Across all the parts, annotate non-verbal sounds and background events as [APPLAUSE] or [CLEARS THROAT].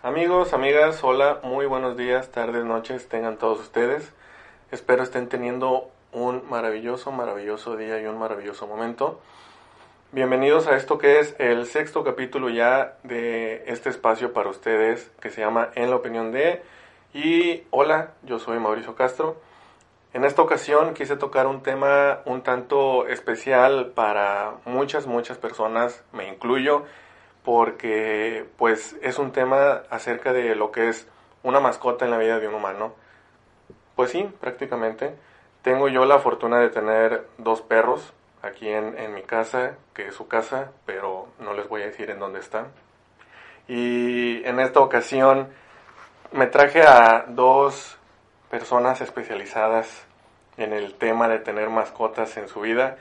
Amigos, amigas, hola, muy buenos días, tardes, noches, tengan todos ustedes. Espero estén teniendo un maravilloso, maravilloso día y un maravilloso momento. Bienvenidos a esto que es el sexto capítulo ya de este espacio para ustedes que se llama En la opinión de... Y hola, yo soy Mauricio Castro. En esta ocasión quise tocar un tema un tanto especial para muchas, muchas personas, me incluyo porque pues es un tema acerca de lo que es una mascota en la vida de un humano. Pues sí, prácticamente. Tengo yo la fortuna de tener dos perros aquí en, en mi casa, que es su casa, pero no les voy a decir en dónde están. Y en esta ocasión me traje a dos personas especializadas en el tema de tener mascotas en su vida.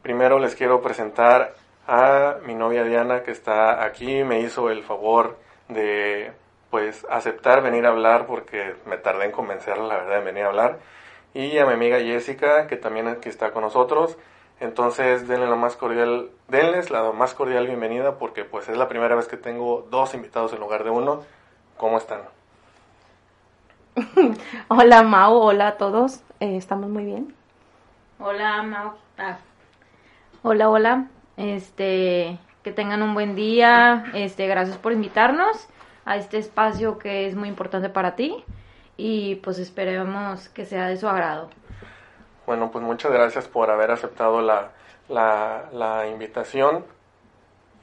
Primero les quiero presentar a mi novia Diana que está aquí, me hizo el favor de pues aceptar venir a hablar porque me tardé en convencerla la verdad de venir a hablar y a mi amiga Jessica que también aquí está con nosotros. Entonces denle la más cordial, denles la más cordial bienvenida porque pues es la primera vez que tengo dos invitados en lugar de uno. ¿Cómo están? [LAUGHS] hola Mau, hola a todos, eh, estamos muy bien. Hola Mau. Ah. Hola, hola. Este, que tengan un buen día. Este, gracias por invitarnos a este espacio que es muy importante para ti y pues esperemos que sea de su agrado. Bueno, pues muchas gracias por haber aceptado la, la, la invitación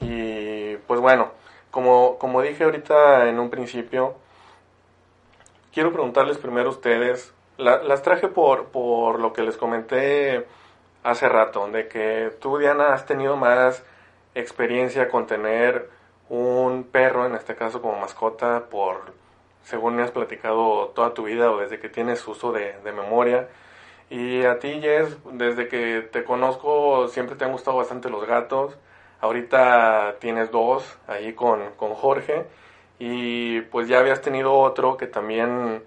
y pues bueno, como, como dije ahorita en un principio, quiero preguntarles primero a ustedes, la, las traje por, por lo que les comenté hace rato, de que tú, Diana, has tenido más experiencia con tener un perro, en este caso como mascota, por, según me has platicado, toda tu vida o desde que tienes uso de, memoria. Y a ti, Jess, desde que te conozco, siempre te han gustado bastante los gatos. Ahorita tienes dos ahí con, con Jorge. Y pues ya habías tenido otro que también,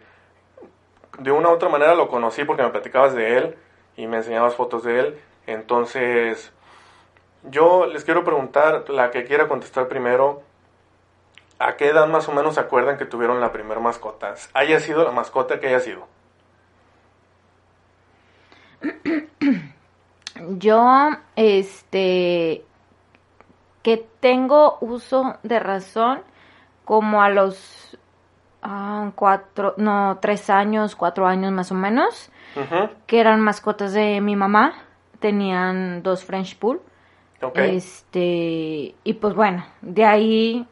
de una u otra manera lo conocí porque me platicabas de él y me enseñabas fotos de él. Entonces, yo les quiero preguntar, la que quiera contestar primero, ¿a qué edad más o menos se acuerdan que tuvieron la primera mascota? ¿Haya sido la mascota que haya sido? [CLEARS THROAT] Yo, este, que tengo uso de razón como a los ah, cuatro, no, tres años, cuatro años más o menos que eran mascotas de mi mamá. Tenían dos French Pool. Este, y pues bueno, de ahí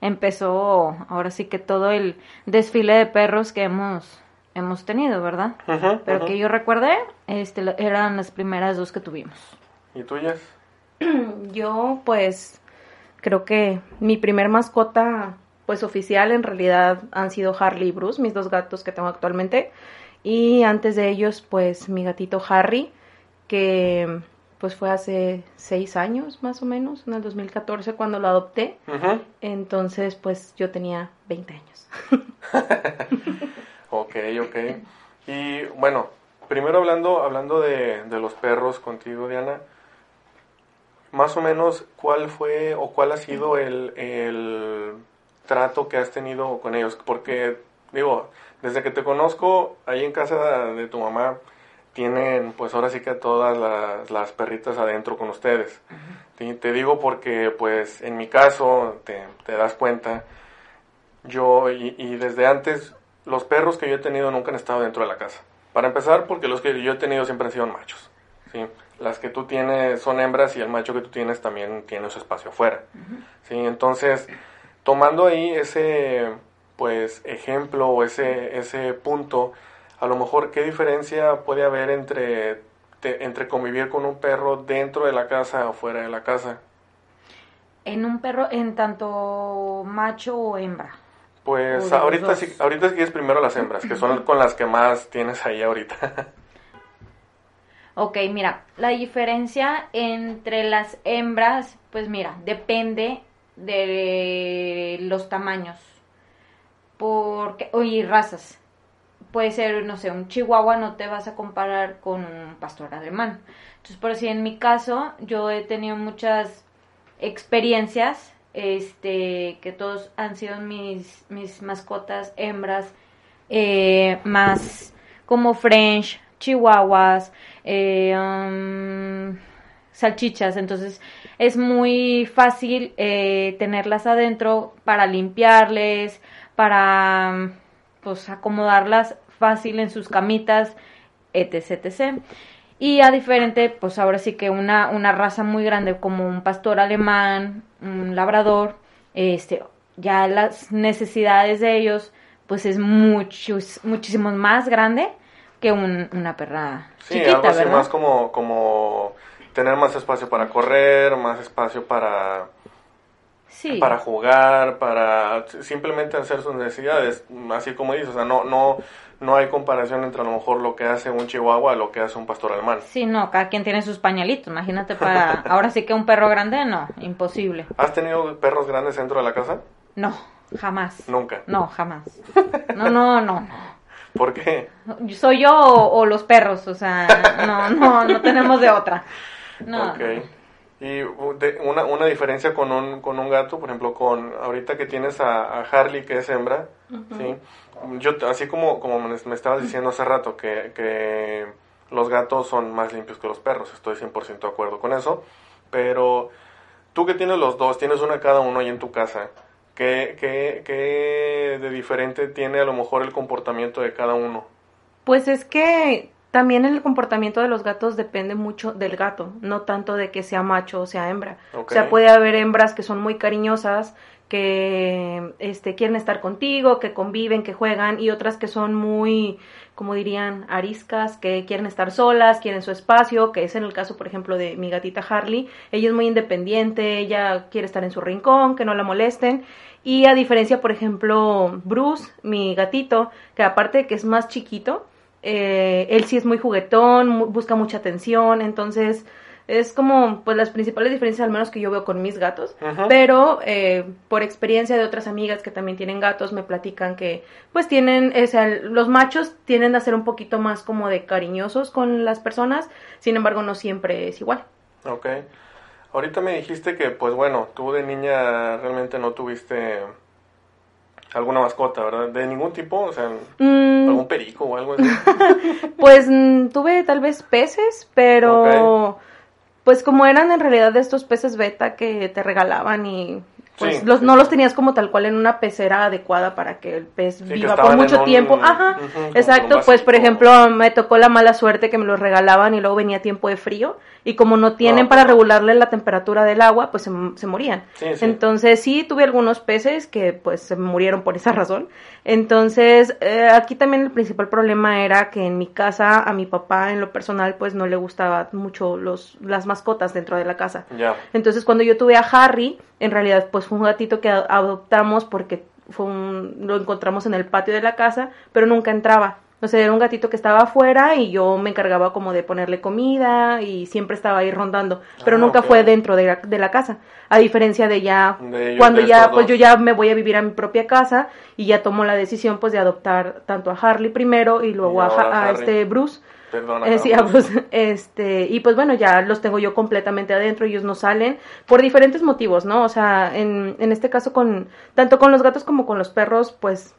empezó ahora sí que todo el desfile de perros que hemos hemos tenido, ¿verdad? Pero que yo recuerde, este, eran las primeras dos que tuvimos. ¿Y tuyas? [CLEARS THROAT] Yo, pues, creo que mi primer mascota, pues, oficial en realidad han sido Harley y Bruce, mis dos gatos que tengo actualmente. Y antes de ellos, pues mi gatito Harry, que pues fue hace seis años más o menos, en el 2014 cuando lo adopté. Entonces, pues yo tenía 20 años. [LAUGHS] ok, ok. Y bueno, primero hablando, hablando de, de, los perros contigo, Diana, más o menos, ¿cuál fue o cuál ha sido el, el trato que has tenido con ellos? Porque, digo, desde que te conozco, ahí en casa de tu mamá, tienen pues ahora sí que todas las, perritas adentro con ustedes. te, digo porque pues en mi caso, te, das cuenta, yo y, desde antes, los perros que yo he tenido nunca han estado dentro de la casa. Para empezar, porque los que yo he tenido siempre han sido machos. ¿sí? Las que tú tienes son hembras y el macho que tú tienes también tiene su espacio afuera. ¿sí? Entonces, tomando ahí ese pues ejemplo o ese, ese punto, a lo mejor qué diferencia puede haber entre, entre convivir con un perro dentro de la casa o fuera de la casa. En un perro, en tanto macho o hembra. Pues O ahorita sí, ahorita sí es primero las hembras, que son con las que más tienes ahí ahorita. Ok, mira, la diferencia entre las hembras, pues mira, depende de los tamaños. Porque, oye, razas. Puede ser, no sé, un chihuahua no te vas a comparar con un pastor alemán. Entonces, por si en mi caso, yo he tenido muchas experiencias, este, que todos han sido mis, mis mascotas hembras, eh, más como French, chihuahuas, eh, um, salchichas. Entonces es muy fácil eh, tenerlas adentro para limpiarles, para pues acomodarlas fácil en sus camitas, etc, etc. Y a diferente, pues ahora sí que una, una raza muy grande como un pastor alemán, un labrador, este, ya las necesidades de ellos, pues es muchos, muchísimo más grande que un- una perra Sí, chiquita, algo así ¿verdad? más como, como tener más espacio para correr, más espacio para, sí. para jugar, para simplemente hacer sus necesidades, así como dices, o sea, no, no, no hay comparación entre a lo mejor lo que hace un chihuahua a lo que hace un pastor alemán. Sí, no, cada quien tiene sus pañalitos. Imagínate para. [LAUGHS] Ahora sí que un perro grande, no, imposible. ¿Has tenido perros grandes dentro de la casa? No, jamás. Nunca. No, jamás. No, no, no, no. ¿Por qué? ¿Soy yo o, o los perros? O sea, no, no, no tenemos de otra. No. Ok. Y de- una, una diferencia con un, con un gato, por ejemplo, con ahorita que tienes a, a Harley, que es hembra, ¿sí? Yo, así como, como me me estabas diciendo hace rato, que, que los gatos son más limpios que los perros, estoy 100% de acuerdo con eso, pero tú que tienes los dos, tienes una cada uno ahí en tu casa, ¿qué, qué, qué de diferente tiene a lo mejor el comportamiento de cada uno? Pues es que también el comportamiento de los gatos depende mucho del gato, no tanto de que sea macho o sea hembra. O sea, puede haber hembras que son muy cariñosas, que este, quieren estar contigo, que conviven, que juegan, y otras que son muy, como dirían, ariscas, que quieren estar solas, quieren su espacio, que es en el caso, por ejemplo, de mi gatita Harley. Ella es muy independiente, ella quiere estar en su rincón, que no la molesten. Y a diferencia, por ejemplo, Bruce, mi gatito, que aparte de que es más chiquito, eh, él sí es muy juguetón, mu- busca mucha atención, entonces es como pues las principales diferencias al menos que yo veo con mis gatos, pero eh, por experiencia de otras amigas que también tienen gatos me platican que pues tienen, o sea, los machos tienden a ser un poquito más como de cariñosos con las personas, sin embargo no siempre es igual. Ok. Ahorita me dijiste que, pues bueno, tú de niña realmente no tuviste alguna mascota, ¿verdad? De ningún tipo, o sea, Mm, algún perico o algo así. [LAUGHS] Pues mm, tuve tal vez peces, pero pues como eran en realidad de estos peces beta que te regalaban y pues Sí, los, sí, no los tenías como tal cual en una pecera adecuada para que el pez viva por mucho un- tiempo. Ajá, exacto. Pues por ejemplo me tocó la mala suerte que me los regalaban y luego venía tiempo de frío y como no tienen No, para regularle la temperatura del agua, pues se, se morían. Sí, sí. Entonces sí tuve algunos peces que pues se murieron por esa [LAUGHS] razón. Entonces eh, aquí también el principal problema era que en mi casa a mi papá en lo personal pues no le gustaba mucho los las mascotas dentro de la casa. Ya. Entonces cuando yo tuve a Harry, en realidad pues fue un gatito que a- adoptamos porque fue un, lo encontramos en el patio de la casa, pero nunca entraba. O sea, era un gatito que estaba afuera y yo me encargaba como de ponerle comida y siempre estaba ahí rondando, pero Ah, nunca fue dentro de la, de la casa. A diferencia de ya De cuando de ya pues yo ya me voy a vivir a mi propia casa y ya tomo la decisión pues de adoptar tanto a Harley primero y luego Y a, a Harry. este Bruce. Perdona. Eh, sí, a Carlos. Bruce. [LAUGHS] este, y pues bueno, ya los tengo yo completamente adentro, ellos no salen por diferentes motivos, ¿no? O sea, en, en este caso con, tanto con los gatos como con los perros, pues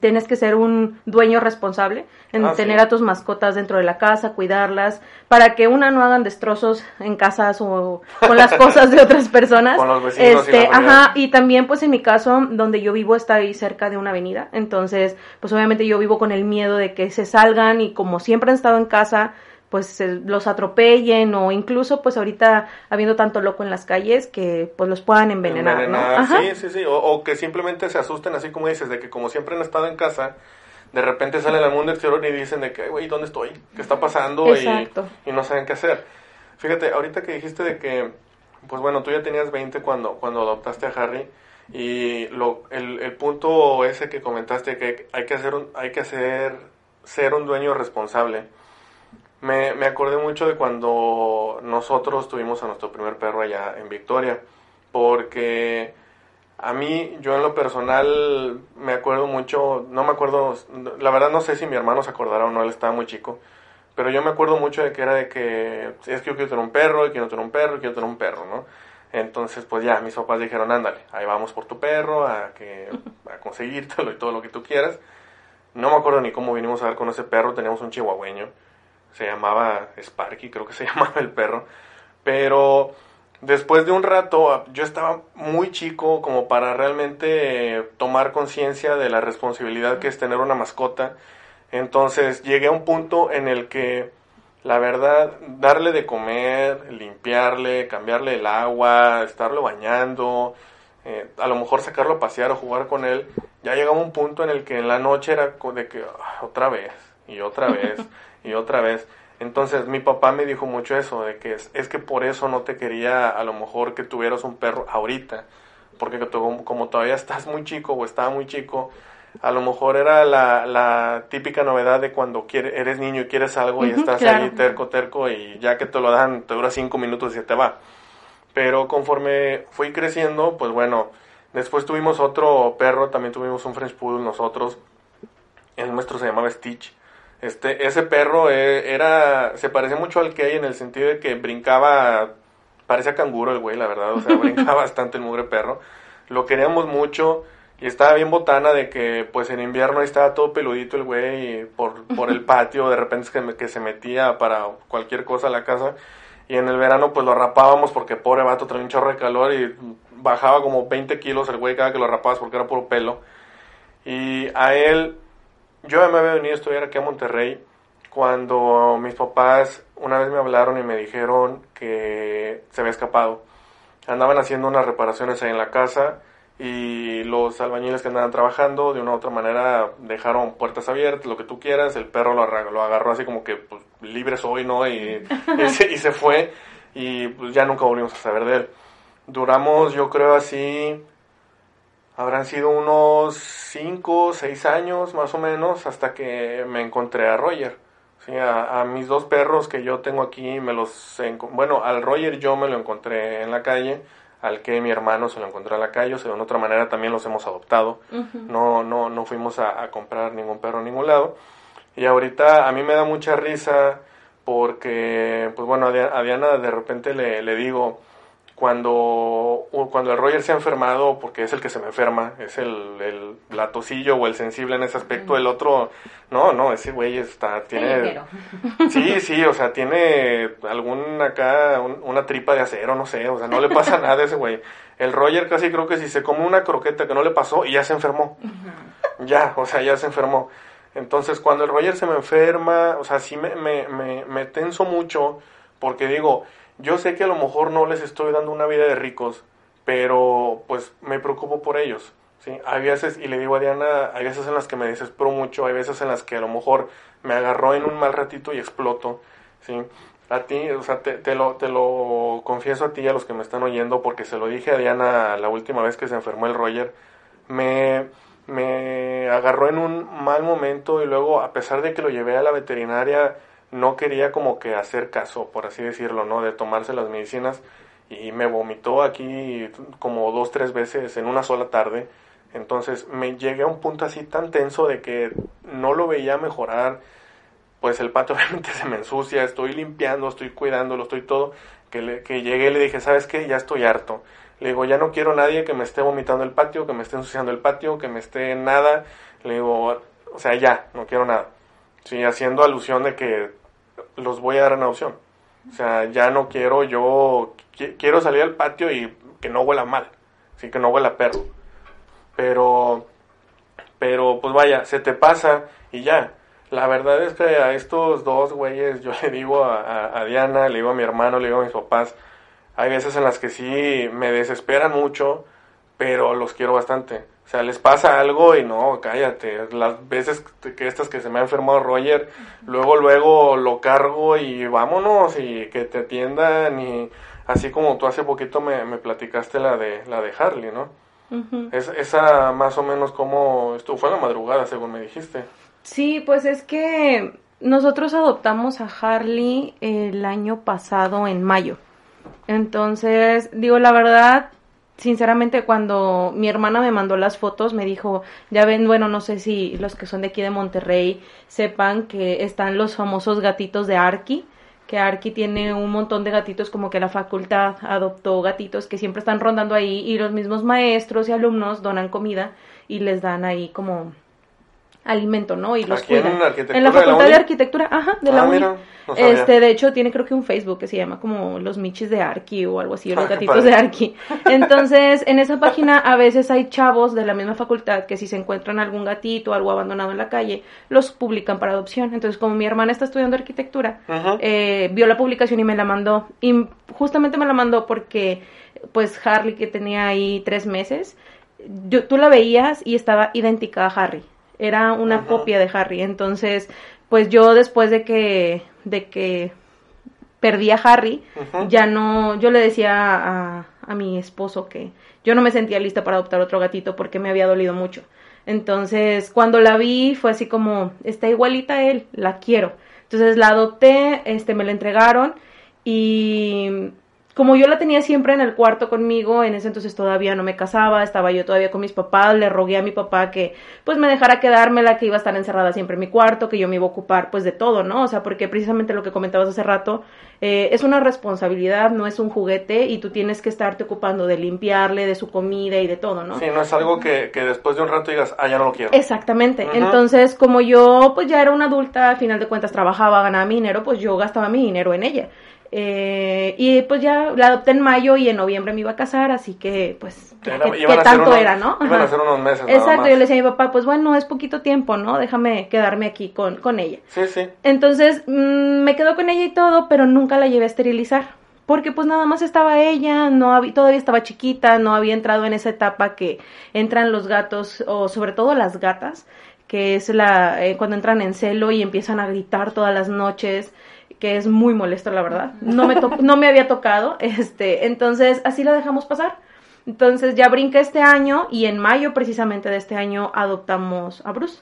tienes que ser un dueño responsable en Ah, sí. tener a tus mascotas dentro de la casa, cuidarlas, para que una no hagan destrozos en casas o con las [LAUGHS] cosas de otras personas. Con los vecinos y este, familia. ajá, y también pues en mi caso, donde yo vivo está ahí cerca de una avenida, entonces pues obviamente yo vivo con el miedo de que se salgan y como siempre han estado en casa, pues los atropellen o incluso pues ahorita habiendo tanto loco en las calles que pues los puedan envenenar, ¿no? Ajá. Sí, sí, sí. O, o que simplemente se asusten, así como dices, de que como siempre han estado en casa, de repente salen al mundo exterior y dicen de que, güey, ¿dónde estoy? ¿Qué está pasando? Y- Exacto. Y, no saben qué hacer. Fíjate, ahorita que dijiste de que pues bueno, tú ya tenías 20 cuando, cuando adoptaste a Harry y lo, el, el punto ese que comentaste que hay que hacer un, hay que hacer ser un dueño responsable. Me, me acordé mucho de cuando nosotros tuvimos a nuestro primer perro allá en Victoria, porque a mí, yo en lo personal, me acuerdo mucho, no me acuerdo, la verdad no sé si mi hermano se acordará o no, él estaba muy chico, pero yo me acuerdo mucho de que era de que es que yo quiero tener un perro, y quiero tener un perro, y quiero tener un perro, ¿no? Entonces, pues ya, mis papás dijeron, ándale, ahí vamos por tu perro, a, que, a conseguírtelo y todo lo que tú quieras. No me acuerdo ni cómo vinimos a ver con ese perro, teníamos un chihuahueño, se llamaba Sparky, creo que se [LAUGHS] llamaba el perro, pero después de un rato yo estaba muy chico como para realmente tomar conciencia de la responsabilidad que es tener una mascota. Entonces llegué a un punto en el que la verdad, darle de comer, limpiarle, cambiarle el agua, estarlo bañando, eh, a lo mejor sacarlo a pasear o jugar con él, ya llegaba un punto en el que en la noche era de que ah, otra vez, y otra vez, [LAUGHS] y otra vez. Entonces mi papá me dijo mucho eso, de que es, es que por eso no te quería a lo mejor que tuvieras un perro ahorita, porque como todavía estás muy chico o estaba muy chico, a lo mejor era la, la típica novedad de cuando quiere, eres niño y quieres algo y estás ahí terco, terco y ya que te lo dan, te dura cinco minutos y se te va. Pero conforme fui creciendo, pues bueno, después tuvimos otro perro, también tuvimos un French Poodle nosotros, el nuestro se llamaba Stitch. Este, ese perro eh, era, se parecía mucho al que hay en el sentido de que brincaba, parecía canguro el güey, la verdad, o sea, [LAUGHS] brincaba bastante el mugre perro. Lo queríamos mucho y estaba bien botana de que, pues en invierno estaba todo peludito el güey por, por el [LAUGHS] patio, de repente que, que se metía para cualquier cosa a la casa. Y en el verano, pues lo rapábamos porque pobre vato traía un chorro de calor y bajaba como 20 kilos el güey cada que lo rapabas porque era puro pelo. Y a él, yo me había venido a estudiar aquí a Monterrey cuando mis papás una vez me hablaron y me dijeron que se había escapado. Andaban haciendo unas reparaciones ahí en la casa y los albañiles que andaban trabajando de una u otra manera dejaron puertas abiertas, lo que tú quieras, el perro lo, lo agarró así como que pues, libre soy, ¿no? Y, [LAUGHS] y, se, fue y pues ya nunca volvimos a saber de él. Duramos, yo creo así, habrán sido unos 5, 6 años más o menos hasta que me encontré a Roger. ¿sí? A, a, mis dos perros que yo tengo aquí, me los... Bueno, al Roger yo me lo encontré en la calle al que mi hermano se lo encontró en la calle, o sea, de otra manera también los hemos adoptado. No, no, no fuimos a, comprar ningún perro en ningún lado. Y ahorita a mí me da mucha risa porque, pues bueno, a Diana de repente le, le digo, cuando, cuando el Roger se ha enfermado, porque es el que se me enferma, es el, el latosillo o el sensible en ese aspecto, el otro, no, no, ese güey está, tiene... [LAUGHS] Sí, sí, o sea, tiene algún acá, una tripa de acero, no sé, o sea, no le pasa [LAUGHS] nada a ese güey. El Roger casi creo que si se come una croqueta que no le pasó y ya se enfermó. Ya, o sea, ya se enfermó. Entonces, cuando el Roger se me enferma, o sea, sí me, me, me, me tenso mucho porque digo, yo sé que a lo mejor no les estoy dando una vida de ricos, pero pues me preocupo por ellos. ¿sí? Hay veces, y le digo a Diana, hay veces en las que me desespero mucho, hay veces en las que a lo mejor me agarró en un mal ratito y exploto. ¿sí? A ti, o sea, te, lo, te lo confieso a ti y a los que me están oyendo, porque se lo dije a Diana la última vez que se enfermó el Roger, me, me agarró en un mal momento y luego, a pesar de que lo llevé a la veterinaria, no quería como que hacer caso, por así decirlo, ¿no? De tomarse las medicinas y me vomitó aquí como dos, tres veces en una sola tarde. Entonces me llegué a un punto así tan tenso de que no lo veía mejorar. Pues el pato [LAUGHS] realmente se me ensucia, estoy limpiando, estoy cuidándolo, estoy todo. Que, le, que llegué y le dije, ¿sabes qué? Ya estoy harto. Le digo, ya no quiero nadie que me esté vomitando el patio, que me esté ensuciando el patio, que me esté nada. Le digo, o sea, ya, no quiero nada. Sí, haciendo alusión de que los voy a dar en adopción. O sea, ya no quiero yo, quiero salir al patio y que no huela mal, sí, que no huela perro. Pero, pero pues vaya, se te pasa y ya. La verdad es que a estos dos güeyes, yo le digo a, a Diana, le digo a mi hermano, le digo a mis papás, hay veces en las que sí me desesperan mucho, pero los quiero bastante. O sea, les pasa algo y no, cállate. Las veces que estas que se me ha enfermado Roger, luego, luego lo cargo y vámonos y que te atiendan y así como tú hace poquito me, me platicaste la de, la de Harley, ¿no? es, esa más o menos como estuvo, fue en la madrugada, según me dijiste. Sí, pues es que nosotros adoptamos a Harley el año pasado en mayo. Entonces, digo, la verdad, sinceramente, cuando mi hermana me mandó las fotos, me dijo, ya ven, bueno, no sé si los que son de aquí de Monterrey sepan que están los famosos gatitos de Arki, que Arki tiene un montón de gatitos, como que la facultad adoptó gatitos que siempre están rondando ahí y los mismos maestros y alumnos donan comida y les dan ahí como alimento, ¿no? Y los cuidan. En, la Facultad de, Arquitectura, ajá, de la ah, este, de hecho, tiene creo que un Facebook que se llama como Los Michis de Arqui o algo así, o los ah, gatitos de Arqui. Entonces, en esa página a veces hay chavos de la misma facultad que si se encuentran algún gatito o algo abandonado en la calle, los publican para adopción. Entonces, como mi hermana está estudiando arquitectura, eh, vio la publicación y me la mandó. Y justamente me la mandó porque, pues, Harley, que tenía ahí tres meses, yo, tú la veías y estaba idéntica a Harry era una copia de Harry. Entonces, pues yo después de que, de que perdí a Harry, ya no, yo le decía a, a, mi esposo que yo no me sentía lista para adoptar otro gatito porque me había dolido mucho. Entonces, cuando la vi, fue así como, está igualita a él, la quiero. Entonces la adopté, este, me la entregaron y como yo la tenía siempre en el cuarto conmigo, en ese entonces todavía no me casaba, estaba yo todavía con mis papás, le rogué a mi papá que pues me dejara quedármela, que iba a estar encerrada siempre en mi cuarto, que yo me iba a ocupar pues de todo, ¿no? O sea, porque precisamente lo que comentabas hace rato, eh, es una responsabilidad, no es un juguete y tú tienes que estarte ocupando de limpiarle, de su comida y de todo, ¿no? Sí, no es algo que, que después de un rato digas, ah, ya no lo quiero. Exactamente. Entonces, como yo pues ya era una adulta, a final de cuentas trabajaba, ganaba mi dinero, pues yo gastaba mi dinero en ella. Eh, y pues ya la adopté en mayo y en noviembre me iba a casar, así que pues ¿qué, tanto era, ¿no? Iban a ser unos meses. Exacto, yo le decía a mi papá, pues bueno, es poquito tiempo, ¿no? Déjame quedarme aquí con, con ella. Sí, sí. Entonces mm, me quedo con ella y todo, pero nunca la llevé a esterilizar. Porque pues nada más estaba ella, no había, todavía estaba chiquita, no había entrado en esa etapa que entran los gatos, o sobre todo las gatas, que es la eh, cuando entran en celo y empiezan a gritar todas las noches que es muy molesto, la verdad. No me, no me había tocado, [LAUGHS] este, entonces así lo dejamos pasar. Entonces ya brinca este año y en mayo precisamente de este año adoptamos a Bruce.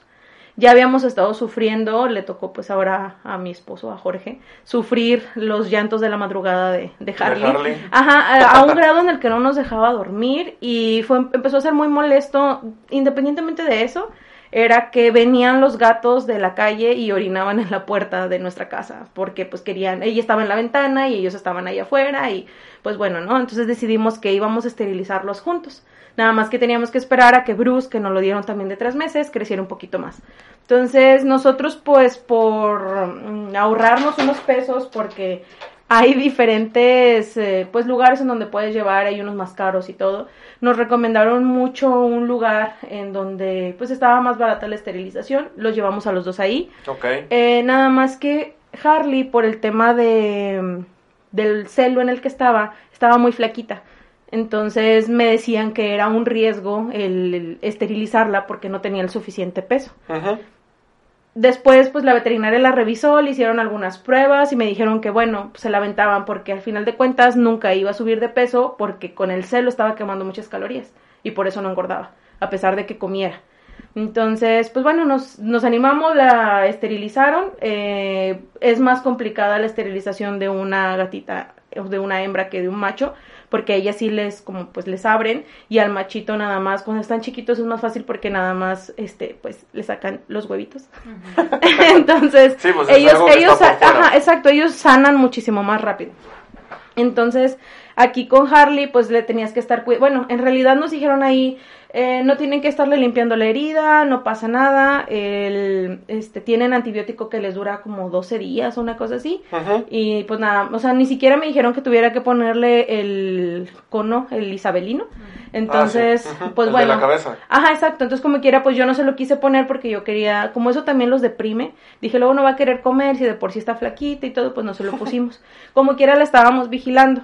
Ya habíamos estado sufriendo, le tocó pues ahora a mi esposo, a Jorge, sufrir los llantos de la madrugada de, de Harley. Ajá, a, un [LAUGHS] grado en el que no nos dejaba dormir y fue, empezó a ser muy molesto. Independientemente de eso, era que venían los gatos de la calle y orinaban en la puerta de nuestra casa, porque pues querían, ella estaba en la ventana y ellos estaban ahí afuera y pues bueno, ¿no? Entonces decidimos que íbamos a esterilizarlos juntos. Nada más que teníamos que esperar a que Bruce, que nos lo dieron también de tres meses, creciera un poquito más. Entonces nosotros pues por mm, ahorrarnos unos pesos, porque hay diferentes eh, pues lugares en donde puedes llevar, hay unos más caros y todo. Nos recomendaron mucho un lugar en donde pues estaba más barata la esterilización, los llevamos a los dos ahí. Okay. Eh, nada más que Harley por el tema de del celo en el que estaba, estaba muy flaquita. Entonces me decían que era un riesgo el, esterilizarla porque no tenía el suficiente peso. Ajá. Después, pues la veterinaria la revisó, le hicieron algunas pruebas y me dijeron que, bueno, se la aventaban porque al final de cuentas nunca iba a subir de peso porque con el celo estaba quemando muchas calorías y por eso no engordaba, a pesar de que comiera. Entonces, pues bueno, nos, nos animamos, la esterilizaron. Eh, es más complicada la esterilización de una gatita de una hembra que de un macho porque a ellas sí les como pues les abren y al machito nada más cuando están chiquitos es más fácil porque nada más este pues le sacan los huevitos. [LAUGHS] Entonces pues, ellos ellos ajá, exacto ellos sanan muchísimo más rápido. Entonces aquí con Harley pues le tenías que estar bueno en realidad nos dijeron ahí eh, no tienen que estarle limpiando la herida, no pasa nada. El, este, tienen antibiótico que les dura como 12 días o una cosa así. Y pues nada, o sea, ni siquiera me dijeron que tuviera que ponerle el cono, el isabelino. Entonces, ah, pues bueno. De la cabeza. Ajá, exacto. Entonces, como quiera, pues yo no se lo quise poner porque yo quería, como eso también los deprime, dije, luego no va a querer comer, si de por sí está flaquita y todo, pues no se lo pusimos. [LAUGHS] como quiera, la estábamos vigilando.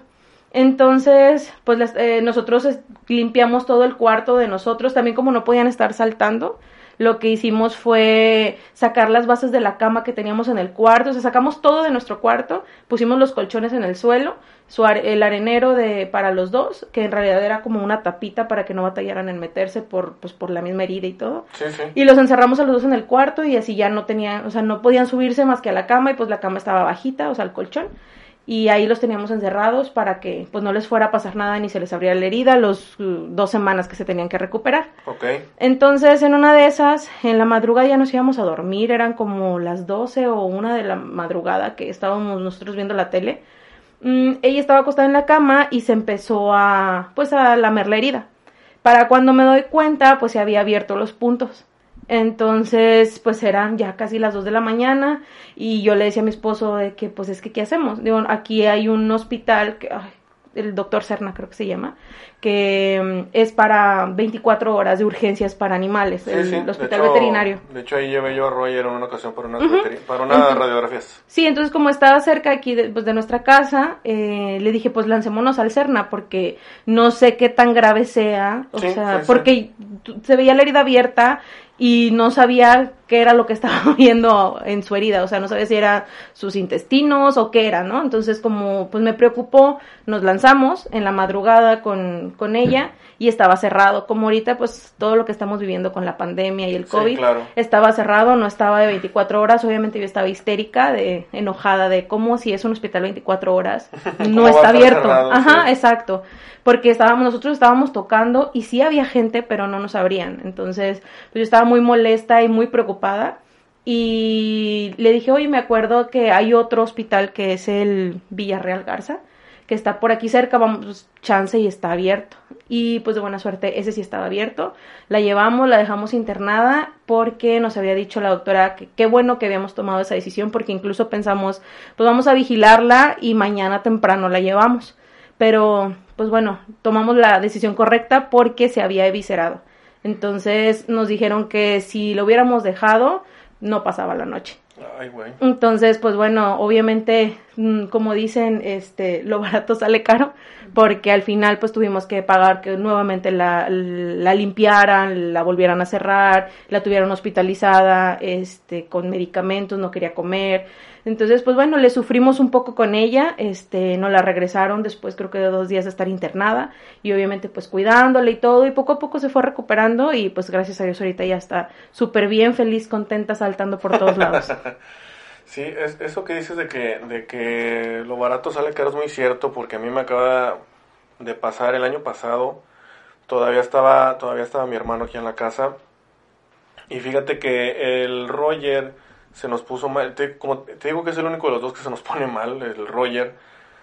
Entonces, pues eh, nosotros limpiamos todo el cuarto de nosotros, también como no podían estar saltando, lo que hicimos fue sacar las bases de la cama que teníamos en el cuarto, o sea, sacamos todo de nuestro cuarto, pusimos los colchones en el suelo, su el arenero de para los dos, que en realidad era como una tapita para que no batallaran en meterse por pues por la misma herida y todo. Sí, sí. Y los encerramos a los dos en el cuarto y así ya no tenían, o sea, no podían subirse más que a la cama y pues la cama estaba bajita, o sea, el colchón y ahí los teníamos encerrados para que pues no les fuera a pasar nada ni se les abriera la herida los uh, dos semanas que se tenían que recuperar. Entonces en una de esas, en la madrugada ya nos íbamos a dormir, eran como las 12 o una de la madrugada que estábamos nosotros viendo la tele. Mm, ella estaba acostada en la cama y se empezó a pues a lamer la herida. Para cuando me doy cuenta, pues se había abierto los puntos. Entonces, pues eran ya casi las 2 de la mañana y yo le decía a mi esposo de que, pues es que, ¿qué hacemos? Digo, aquí hay un hospital, que, ay, el doctor Cerna creo que se llama, que mm, es para 24 horas de urgencias para animales, Sí, el, sí, el de hospital hecho- veterinario. De hecho, ahí llevé yo a Roger en una ocasión para, unas veteri- para unas radiografías. Sí, entonces como estaba cerca aquí de, pues, de nuestra casa, eh, le dije, pues lancémonos al Cerna, porque no sé qué tan grave sea, o Sí, sea, porque se veía la herida abierta y no sabía qué era lo que estaba [LAUGHS] viendo en su herida, o sea, no sabía si era sus intestinos o qué era, ¿no? Entonces como pues me preocupó, nos lanzamos en la madrugada con, con ella y estaba cerrado, como ahorita pues todo lo que estamos viviendo con la pandemia y el Sí, COVID, claro. estaba cerrado, no estaba de 24 horas, obviamente yo estaba histérica, de enojada de cómo si es un hospital 24 horas [LAUGHS] ¿Cómo no está abierto. cerrado? Ajá, Sí. exacto. Porque estábamos nosotros estábamos tocando y sí había gente, pero no nos abrían. Entonces, pues yo estaba muy molesta y muy preocupada y le dije, "Oye, me acuerdo que hay otro hospital que es el Villarreal Garza." que está por aquí cerca, vamos, pues, chance y está abierto. Y pues de buena suerte, ese sí estaba abierto. La llevamos, la dejamos internada porque nos había dicho la doctora que qué bueno que habíamos tomado esa decisión porque incluso pensamos, pues vamos a vigilarla y mañana temprano la llevamos. Pero pues bueno, tomamos la decisión correcta porque se había eviscerado. Entonces nos dijeron que si lo hubiéramos dejado, no pasaba la noche. Ay, güey. Entonces, pues bueno, obviamente, mm, como dicen, este, lo barato sale caro, porque al final pues tuvimos que pagar que nuevamente la, la limpiaran, la volvieran a cerrar, la tuvieron hospitalizada, este, con medicamentos, no quería comer. Entonces, pues bueno, le sufrimos un poco con ella, este, no la regresaron después creo que de dos días de estar internada y obviamente pues cuidándola y todo y poco a poco se fue recuperando y pues gracias a Dios ahorita ya está súper bien, feliz, contenta, saltando por todos lados. [LAUGHS] Sí, es, eso que dices de que, de que lo barato sale caro es muy cierto, porque a mí me acaba de pasar el año pasado, todavía estaba, todavía estaba mi hermano aquí en la casa, y fíjate que el Roger se nos puso mal, te, como te digo que es el único de los dos que se nos [LAUGHS] pone mal, el Roger,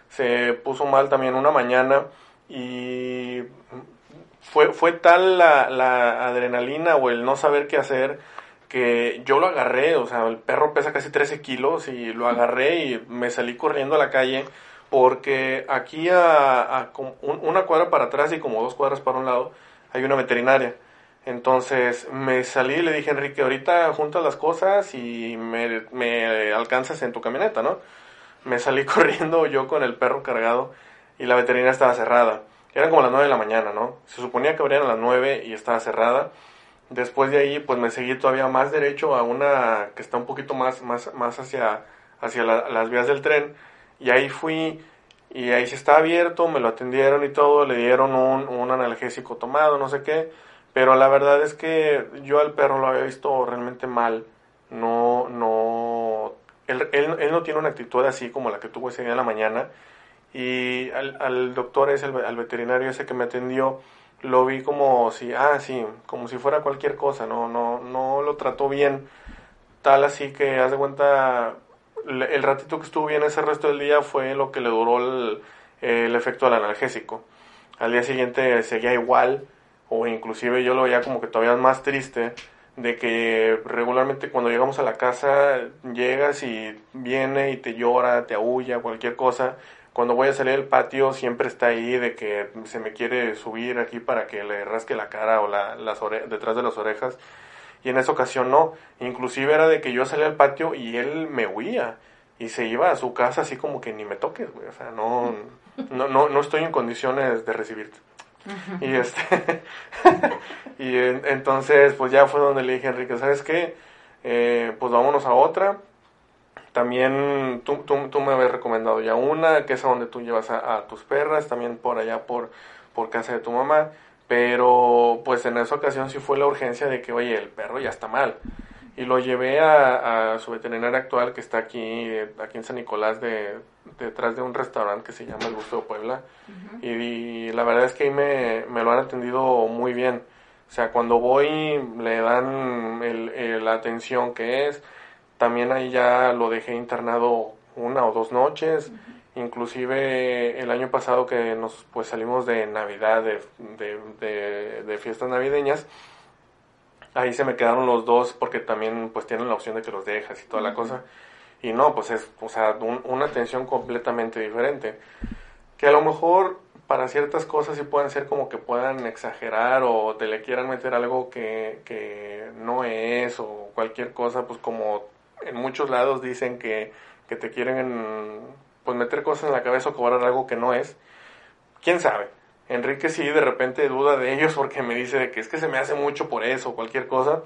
se puso mal también una mañana y fue, fue tal la, adrenalina o el no saber qué hacer que yo lo agarré, o sea, el perro pesa casi 13 kilos y lo agarré y me salí corriendo a la calle porque aquí a, una cuadra para atrás y como dos cuadras para un lado hay una veterinaria. Entonces me salí y le dije, Enrique, ahorita juntas las cosas y me, me alcanzas en tu camioneta, ¿no? Me salí [LAUGHS] corriendo yo con el perro cargado y la veterinaria estaba cerrada. Eran como las 9 de la mañana, ¿no? Se suponía que abrían a las 9 y estaba cerrada. Después de ahí, pues me seguí todavía más derecho a una que está un poquito más, más, más hacia, hacia la- las vías del tren. Y ahí fui, y ahí sí estaba abierto, me lo atendieron y todo, le dieron un, un analgésico tomado, no sé qué. Pero la verdad es que yo al perro lo había visto realmente mal. No, no. Él, él, él no tiene una actitud así como la que tuvo ese día en la mañana. Y al, al doctor ese, al, veterinario ese que me atendió, lo vi como si, ah, sí, como si fuera cualquier cosa, no, no, no lo trató bien, tal así que, haz de cuenta, le- el ratito que estuvo bien ese resto del día fue lo que le duró el, el efecto del analgésico. Al día siguiente seguía igual, o inclusive yo lo veía como que todavía más triste, de que regularmente cuando llegamos a la casa llegas y viene y te llora, te aúlla, cualquier cosa. Cuando voy a salir del patio siempre está ahí de que se me quiere subir aquí para que le rasque la cara o la, las ore- detrás de las orejas. Y en esa ocasión no. Inclusive era de que yo salía al patio y él me huía. Y se iba a su casa así como que ni me toques, güey. O sea, no, no, no, no estoy en condiciones de recibirte. Y este, [LAUGHS] y entonces pues ya fue donde le dije a Enrique, ¿sabes qué? Eh, pues vámonos a otra. También tú, tú, tú, me habías recomendado ya una, que es a donde tú llevas a, tus perras, también por allá por, por casa de tu mamá. Pero pues en esa ocasión sí fue la urgencia de que, oye, el perro ya está mal. Y lo llevé a, su veterinario actual que está aquí, aquí en San Nicolás, de, detrás de un restaurante que se llama El Gusto de Puebla. y, la verdad es que ahí me, me, lo han atendido muy bien. O sea, cuando voy le dan el, la atención que es. También ahí ya lo dejé internado una o dos noches. Inclusive el año pasado que nos pues salimos de Navidad, de, de, fiestas navideñas, ahí se me quedaron los dos porque también pues tienen la opción de que los dejas y toda la cosa. Y no, pues es, o sea, una atención completamente diferente. Que a lo mejor para ciertas cosas sí pueden ser como que puedan exagerar o te le quieran meter algo que, que no es o cualquier cosa, pues como en muchos lados dicen que, que te quieren pues meter cosas en la cabeza o cobrar algo que no es. ¿Quién sabe? Enrique sí de repente duda de ellos porque me dice que es que se me hace mucho por eso cualquier cosa.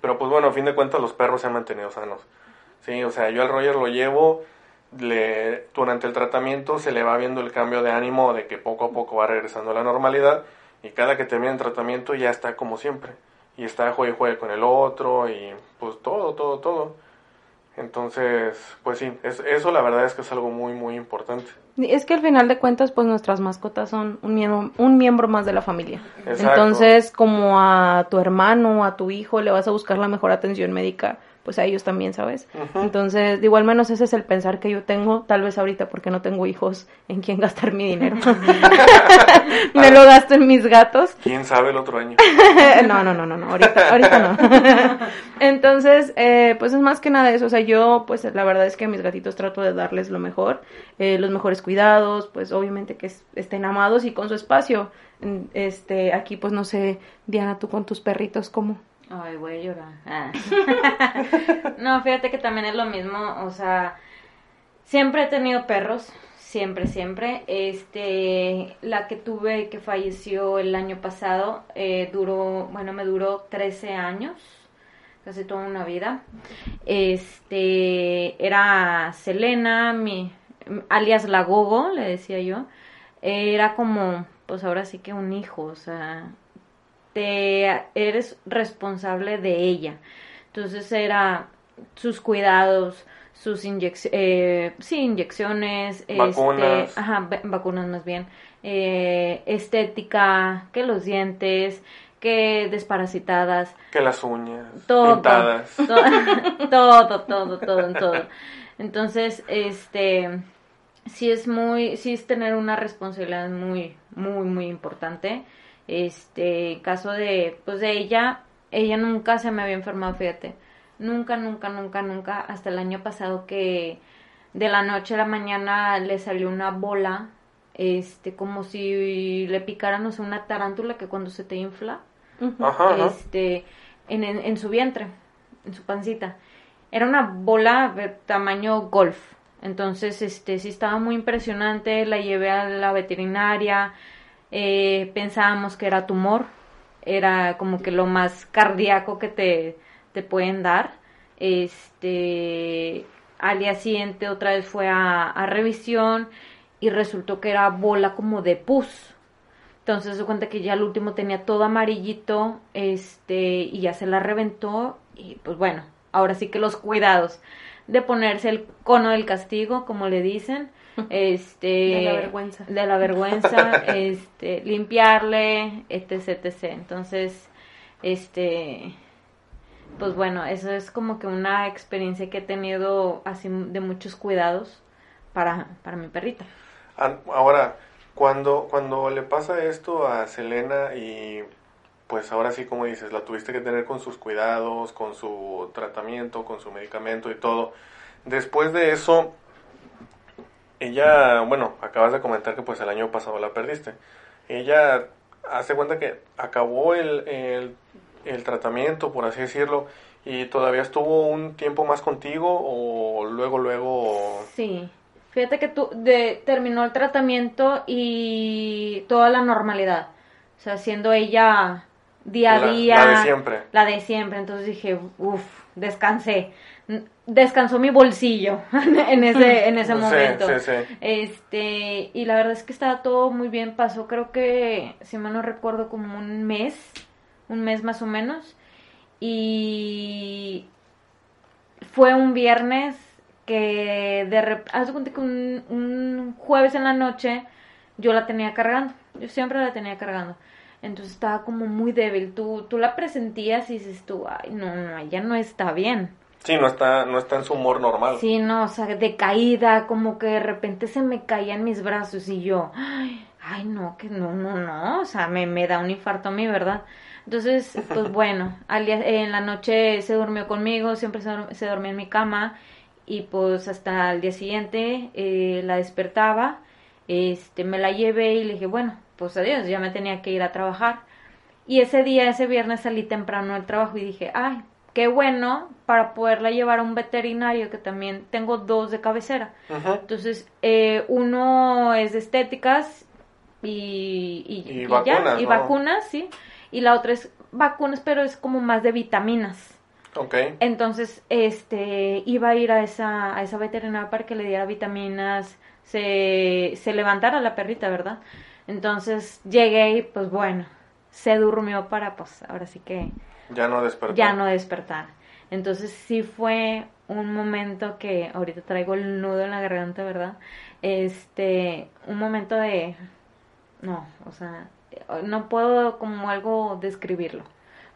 Pero pues bueno, a fin de cuentas los perros se han mantenido sanos. Sí, o sea, yo al Roger lo llevo, le, durante el tratamiento se le va viendo el cambio de ánimo de que poco a poco va regresando a la normalidad y cada que termina el tratamiento ya está como siempre. Y está juegue y juegue con el otro y pues todo, todo, todo. Entonces, pues sí, es, eso la verdad es que es algo muy, muy importante. Es que al final de cuentas, pues nuestras mascotas son un miembro, un miembro más de la familia. Entonces, como a tu hermano o a tu hijo le vas a buscar la mejor atención médica, pues a ellos también, ¿sabes? Entonces, de igual menos ese es el pensar que yo tengo, tal vez ahorita porque no tengo hijos en quien gastar mi dinero. [LAUGHS] Me lo gasto en mis gatos. ¿Quién sabe el otro año? [LAUGHS] no, no, no, no, no, ahorita, ahorita no. [LAUGHS] Entonces, eh, pues es más que nada eso, o sea, yo, pues la verdad es que a mis gatitos trato de darles lo mejor, eh, los mejores cuidados, pues obviamente que estén amados y con su espacio. Este, aquí pues no sé, Diana, tú con tus perritos, ¿cómo? Ay, voy a llorar. Ah. [LAUGHS] no, fíjate que también es lo mismo, o sea, siempre he tenido perros, siempre, siempre. Este, la que tuve que falleció el año pasado, eh, duró, bueno, me duró 13 años, casi toda una vida. Este, era Selena, mi, alias La Gogo, le decía yo. Era como, pues ahora sí que un hijo, o sea, te eres responsable de ella. Entonces era sus cuidados, sus eh, inyecciones, este, vacunas, ajá, vacunas más bien, eh, estética, que los dientes, que desparasitadas, que las uñas, todo, pintadas, [LAUGHS] todo, todo, todo, todo, Entonces, este, sí es muy, sí es tener una responsabilidad muy, muy, muy importante. Este, caso de, pues de ella, ella nunca se me había enfermado, fíjate. Nunca, nunca, nunca, nunca, hasta el año pasado que de la noche a la mañana le salió una bola, este, como si le picaran, no sé, una tarántula que cuando se te infla, este, en, en, en su vientre, en su pancita. Era una bola de tamaño golf. Entonces, este, sí estaba muy impresionante, la llevé a la veterinaria, eh, pensábamos que era tumor, era como que lo más cardíaco que te, te pueden dar. Este, al día siguiente otra vez fue a, revisión y resultó que era bola como de pus. Entonces se cuenta que ya el último tenía todo amarillito, este, y ya se la reventó, y pues bueno, ahora sí que los cuidados de ponerse el cono del castigo, como le dicen, este de la vergüenza. de la vergüenza [LAUGHS] este limpiarle etc etc entonces este pues bueno eso es como que una experiencia que he tenido así de muchos cuidados para para mi perrita. Ahora cuando cuando le pasa esto a Selena y pues ahora sí como dices la tuviste que tener con sus cuidados con su tratamiento con su medicamento y todo después de eso ella, bueno, acabas de comentar que pues el año pasado la perdiste. Ella hace cuenta que acabó el, el, tratamiento, por así decirlo, y todavía estuvo un tiempo más contigo o luego, luego... Sí, Fíjate que tú de, terminó el tratamiento y toda la normalidad. O sea, siendo ella día a La- día. la de siempre. La de siempre. Entonces dije, uff, descansé. Descansó mi bolsillo [LAUGHS] en ese, en ese Sí, momento. sí, sí. Este, y la verdad es que estaba todo muy bien. Pasó, creo que, si mal no recuerdo, como un mes, un mes más o menos. Y fue un viernes que de repente, haz de cuenta que un, un jueves en la noche yo la tenía cargando. Yo siempre la tenía cargando. Entonces estaba como muy débil. Tú, tú la presentías y dices tú, ay, no, no, ella no está bien. Sí, no está, no está en su humor normal. Sí, no, o sea, de caída, como que de repente se me caían mis brazos y yo, ay, ay, no, que no, no, no, o sea, me, me da un infarto a mí, ¿verdad? Entonces, pues [LAUGHS] bueno, al día, en la noche se durmió conmigo, siempre se, se dormía en mi cama y pues hasta el día siguiente eh, la despertaba, este, me la llevé y le dije, bueno, pues adiós, ya me tenía que ir a trabajar. Y ese día, ese viernes salí temprano del trabajo y dije, ay, qué bueno para poderla llevar a un veterinario que también tengo dos de cabecera. Entonces, eh, uno es de estéticas y, y, Y y vacunas, y ¿no? vacunas, sí. Y la otra es vacunas, pero es como más de vitaminas. Ok. Entonces, este, iba a ir a esa, a esa veterinaria para que le diera vitaminas, se, se levantara la perrita, ¿verdad? Entonces, llegué y pues bueno, se durmió para pues ahora sí que Ya no despertó. ya no despertar. Entonces sí fue un momento que ahorita traigo el nudo en la garganta, ¿verdad? Este, un momento de no, o sea, no puedo como algo describirlo,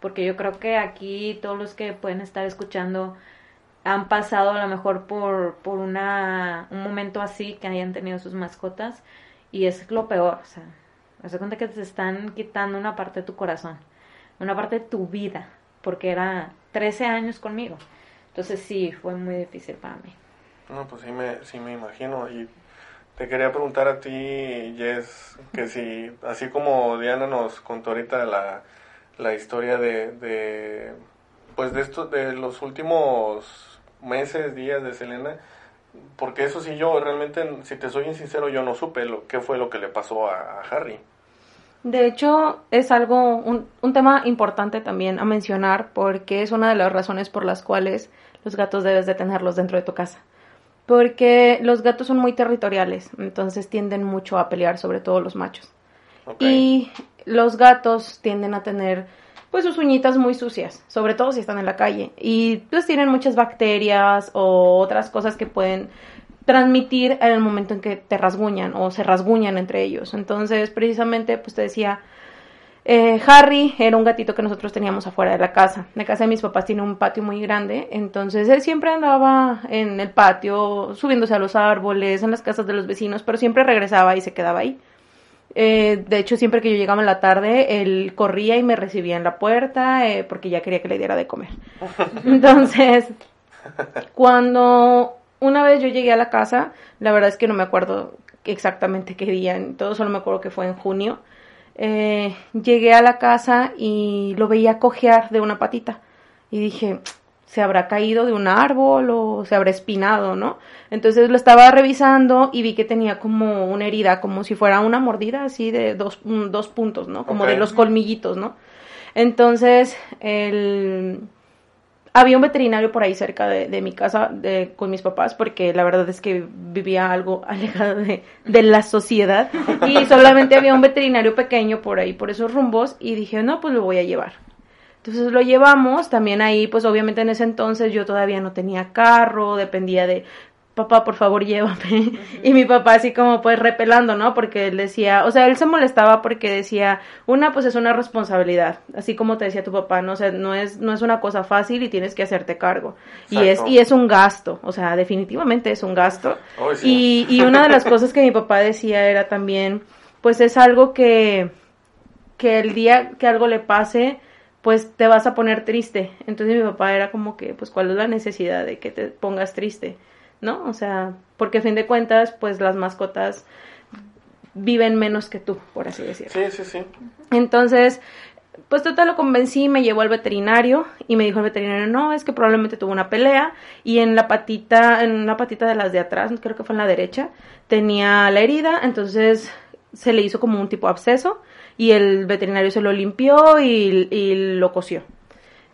porque yo creo que aquí todos los que pueden estar escuchando han pasado a lo mejor por por una un momento así que hayan tenido sus mascotas y es lo peor, o sea, haz de cuenta que te están quitando una parte de tu corazón, una parte de tu vida, porque era 13 años conmigo. Entonces sí, fue muy difícil para mí. No, pues sí me, sí me imagino. Y te quería preguntar a ti, Jess, que si, así como Diana nos contó ahorita la, la historia de, de, pues de estos, de los últimos meses, días de Selena, porque eso sí yo realmente, si te soy sincero, yo no supe lo, qué fue lo que le pasó a Harry. De hecho, es algo, un, un tema importante también a mencionar porque es una de las razones por las cuales los gatos debes de tenerlos dentro de tu casa. Porque los gatos son muy territoriales, entonces tienden mucho a pelear, sobre todo los machos. Y los gatos tienden a tener pues sus uñitas muy sucias, sobre todo si están en la calle. Y pues tienen muchas bacterias o otras cosas que pueden transmitir en el momento en que te rasguñan o se rasguñan entre ellos. Entonces, precisamente, pues te decía, eh, Harry era un gatito que nosotros teníamos afuera de la casa. La casa de mis papás tiene un patio muy grande, entonces él siempre andaba en el patio, subiéndose a los árboles, en las casas de los vecinos, pero siempre regresaba y se quedaba ahí. Eh, de hecho, siempre que yo llegaba en la tarde, él corría y me recibía en la puerta eh, porque ya quería que le diera de comer. [LAUGHS] Entonces, cuando una vez yo llegué a la casa, la verdad es que no me acuerdo exactamente qué día, todo solo me acuerdo que fue en junio. eh, llegué a la casa y lo veía cojear de una patita y dije, se habrá caído de un árbol o se habrá espinado, ¿no? Entonces lo estaba revisando y vi que tenía como una herida, como si fuera una mordida así de dos, dos puntos, ¿no? Como de los colmillitos, ¿no? Entonces, el... había un veterinario por ahí cerca de, de mi casa de, con mis papás, porque la verdad es que vivía algo [LAUGHS] alejado de, de la sociedad y solamente había un veterinario pequeño por ahí, por esos rumbos, y dije, no, pues lo voy a llevar. Entonces lo llevamos, también ahí, pues obviamente en ese entonces yo todavía no tenía carro, dependía de, papá, por favor, llévame. [LAUGHS] Y mi papá así como pues repelando, ¿no? Porque él decía, o sea, él se molestaba porque decía, una, pues es una responsabilidad, así como te decía tu papá, no o sea, no es, no es una cosa fácil y tienes que hacerte cargo. Y es, y es un gasto, o sea, definitivamente es un gasto. Sí. Y, y una de las cosas que mi papá decía era también, pues es algo que, que el día que algo le pase, pues te vas a poner triste. Entonces mi papá era como que, pues, ¿cuál es la necesidad de que te pongas triste? ¿No? O sea, porque a fin de cuentas, pues las mascotas viven menos que tú, por así decirlo. Sí, sí, sí. Entonces, Pues total lo convencí, me llevó al veterinario y me dijo el veterinario, no, es que probablemente tuvo una pelea y en la patita, en una patita de las de atrás, creo que fue en la derecha, tenía la herida, entonces se le hizo como un tipo de absceso y el veterinario se lo limpió y, y lo cosió.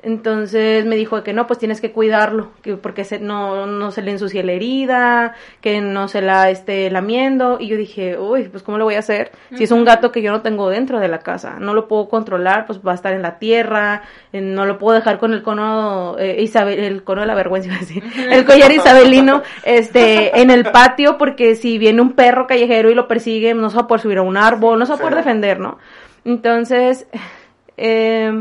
Entonces me dijo que no, pues tienes que cuidarlo, que porque se, no, no se le ensucie la herida, que no se la esté lamiendo. Y yo dije, uy, pues ¿cómo lo voy a hacer? Si es un gato que yo no tengo dentro de la casa, no lo puedo controlar, pues va a estar en la tierra, eh, no lo puedo dejar con el cono, eh, Isabel, el cono de la vergüenza, [LAUGHS] el collar [LAUGHS] isabelino, este, en el patio, porque si viene un perro callejero y lo persigue, no se va a poder subir a un árbol, no se va a poder defender, ¿no? Entonces, eh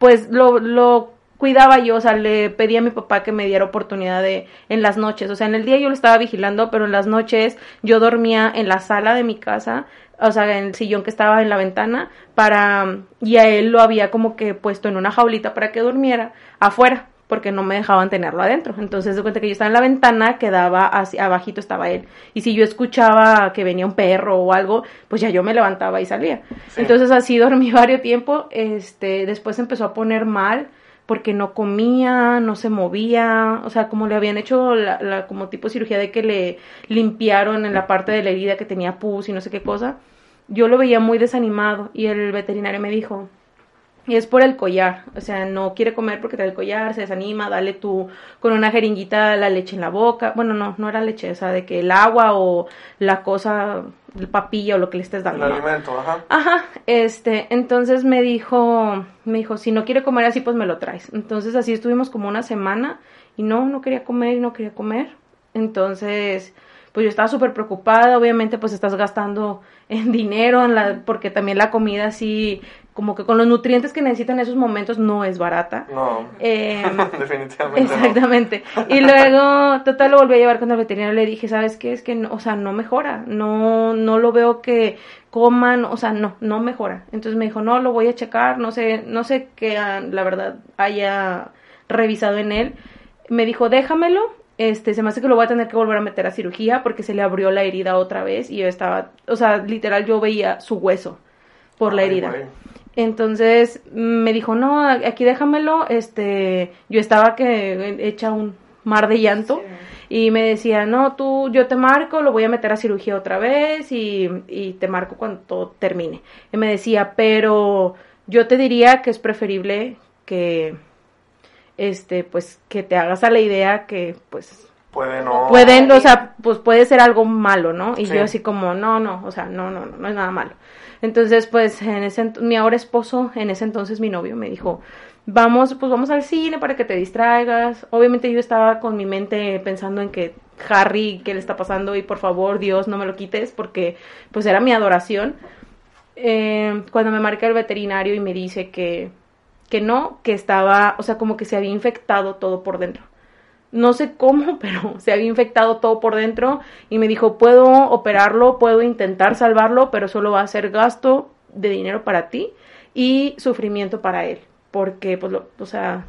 pues lo, lo cuidaba yo, o sea, le pedí a mi papá que me diera oportunidad de en las noches, o sea, en el día yo lo estaba vigilando, pero en las noches yo dormía en la sala de mi casa, o sea, en el sillón que estaba en la ventana, para y a él lo había como que puesto en una jaulita para que durmiera afuera porque no me dejaban tenerlo adentro. Entonces, de cuenta que yo estaba en la ventana, quedaba hacia abajito estaba él. Y si yo escuchaba que venía un perro o algo, pues ya yo me levantaba y salía. Entonces, así dormí [LAUGHS] varios tiempo. Este, después empezó a poner mal porque no comía, no se movía, o sea, como le habían hecho la, la como tipo de cirugía de que le limpiaron en la parte de la herida que tenía pus y no sé qué cosa. Yo lo veía muy desanimado y el veterinario me dijo, y es por el collar, o sea, no quiere comer porque trae el collar, se desanima, dale tú con una jeringuita la leche en la boca. Bueno, no, no era leche, o sea, de que el agua o la cosa, el papilla o lo que le estés dando. El alimento, ajá. Ajá, este, entonces me dijo, me dijo, si no quiere comer así, pues me lo traes. Entonces así estuvimos como una semana y no, no quería comer y no quería comer. Entonces, pues yo estaba súper preocupada, obviamente pues estás gastando en dinero, en la, porque también la comida así como que con los nutrientes que necesitan en esos momentos no es barata. No, Eh, [LAUGHS] definitivamente Exactamente. Y luego, total, lo volví a llevar con el veterinario. Le dije, ¿sabes qué? Es que, no, o sea, no mejora. No, no lo veo que coman, o sea, no, no mejora. Entonces me dijo, no, lo voy a checar. No sé, no sé qué, ah, la verdad, haya revisado en él. Me dijo, déjamelo. Este, se me hace que lo voy a tener que volver a meter a cirugía porque se le abrió la herida otra vez y yo estaba, o sea, literal yo veía su hueso por la herida. Entonces me dijo, no, aquí déjamelo. Este, yo estaba que hecha un mar de llanto y me decía, no, tú, yo te marco, lo voy a meter a cirugía otra vez y, y te marco cuando todo termine. Y me decía, pero yo te diría que es preferible que, este, pues, que te hagas a la idea que, pues, Puede no. pueden, o sea, pues puede ser algo malo, ¿no? Y Sí. yo así como, no, no, o sea, no, no, no, no es nada malo. Entonces, pues, en ese, mi ahora esposo, en ese entonces mi novio, me dijo, vamos, pues vamos al cine para que te distraigas. Obviamente yo estaba con mi mente pensando en que Harry, ¿qué le está pasando? Y por favor, Dios, no me lo quites, porque, pues, era mi adoración. Eh, cuando me marca el veterinario y me dice que, que no, que estaba, o sea, como que se había infectado todo por dentro no sé cómo, [LAUGHS] pero se había infectado todo por dentro y me dijo, puedo operarlo, puedo intentar salvarlo, pero solo va a ser gasto de dinero para ti y sufrimiento para él, porque pues lo, o sea,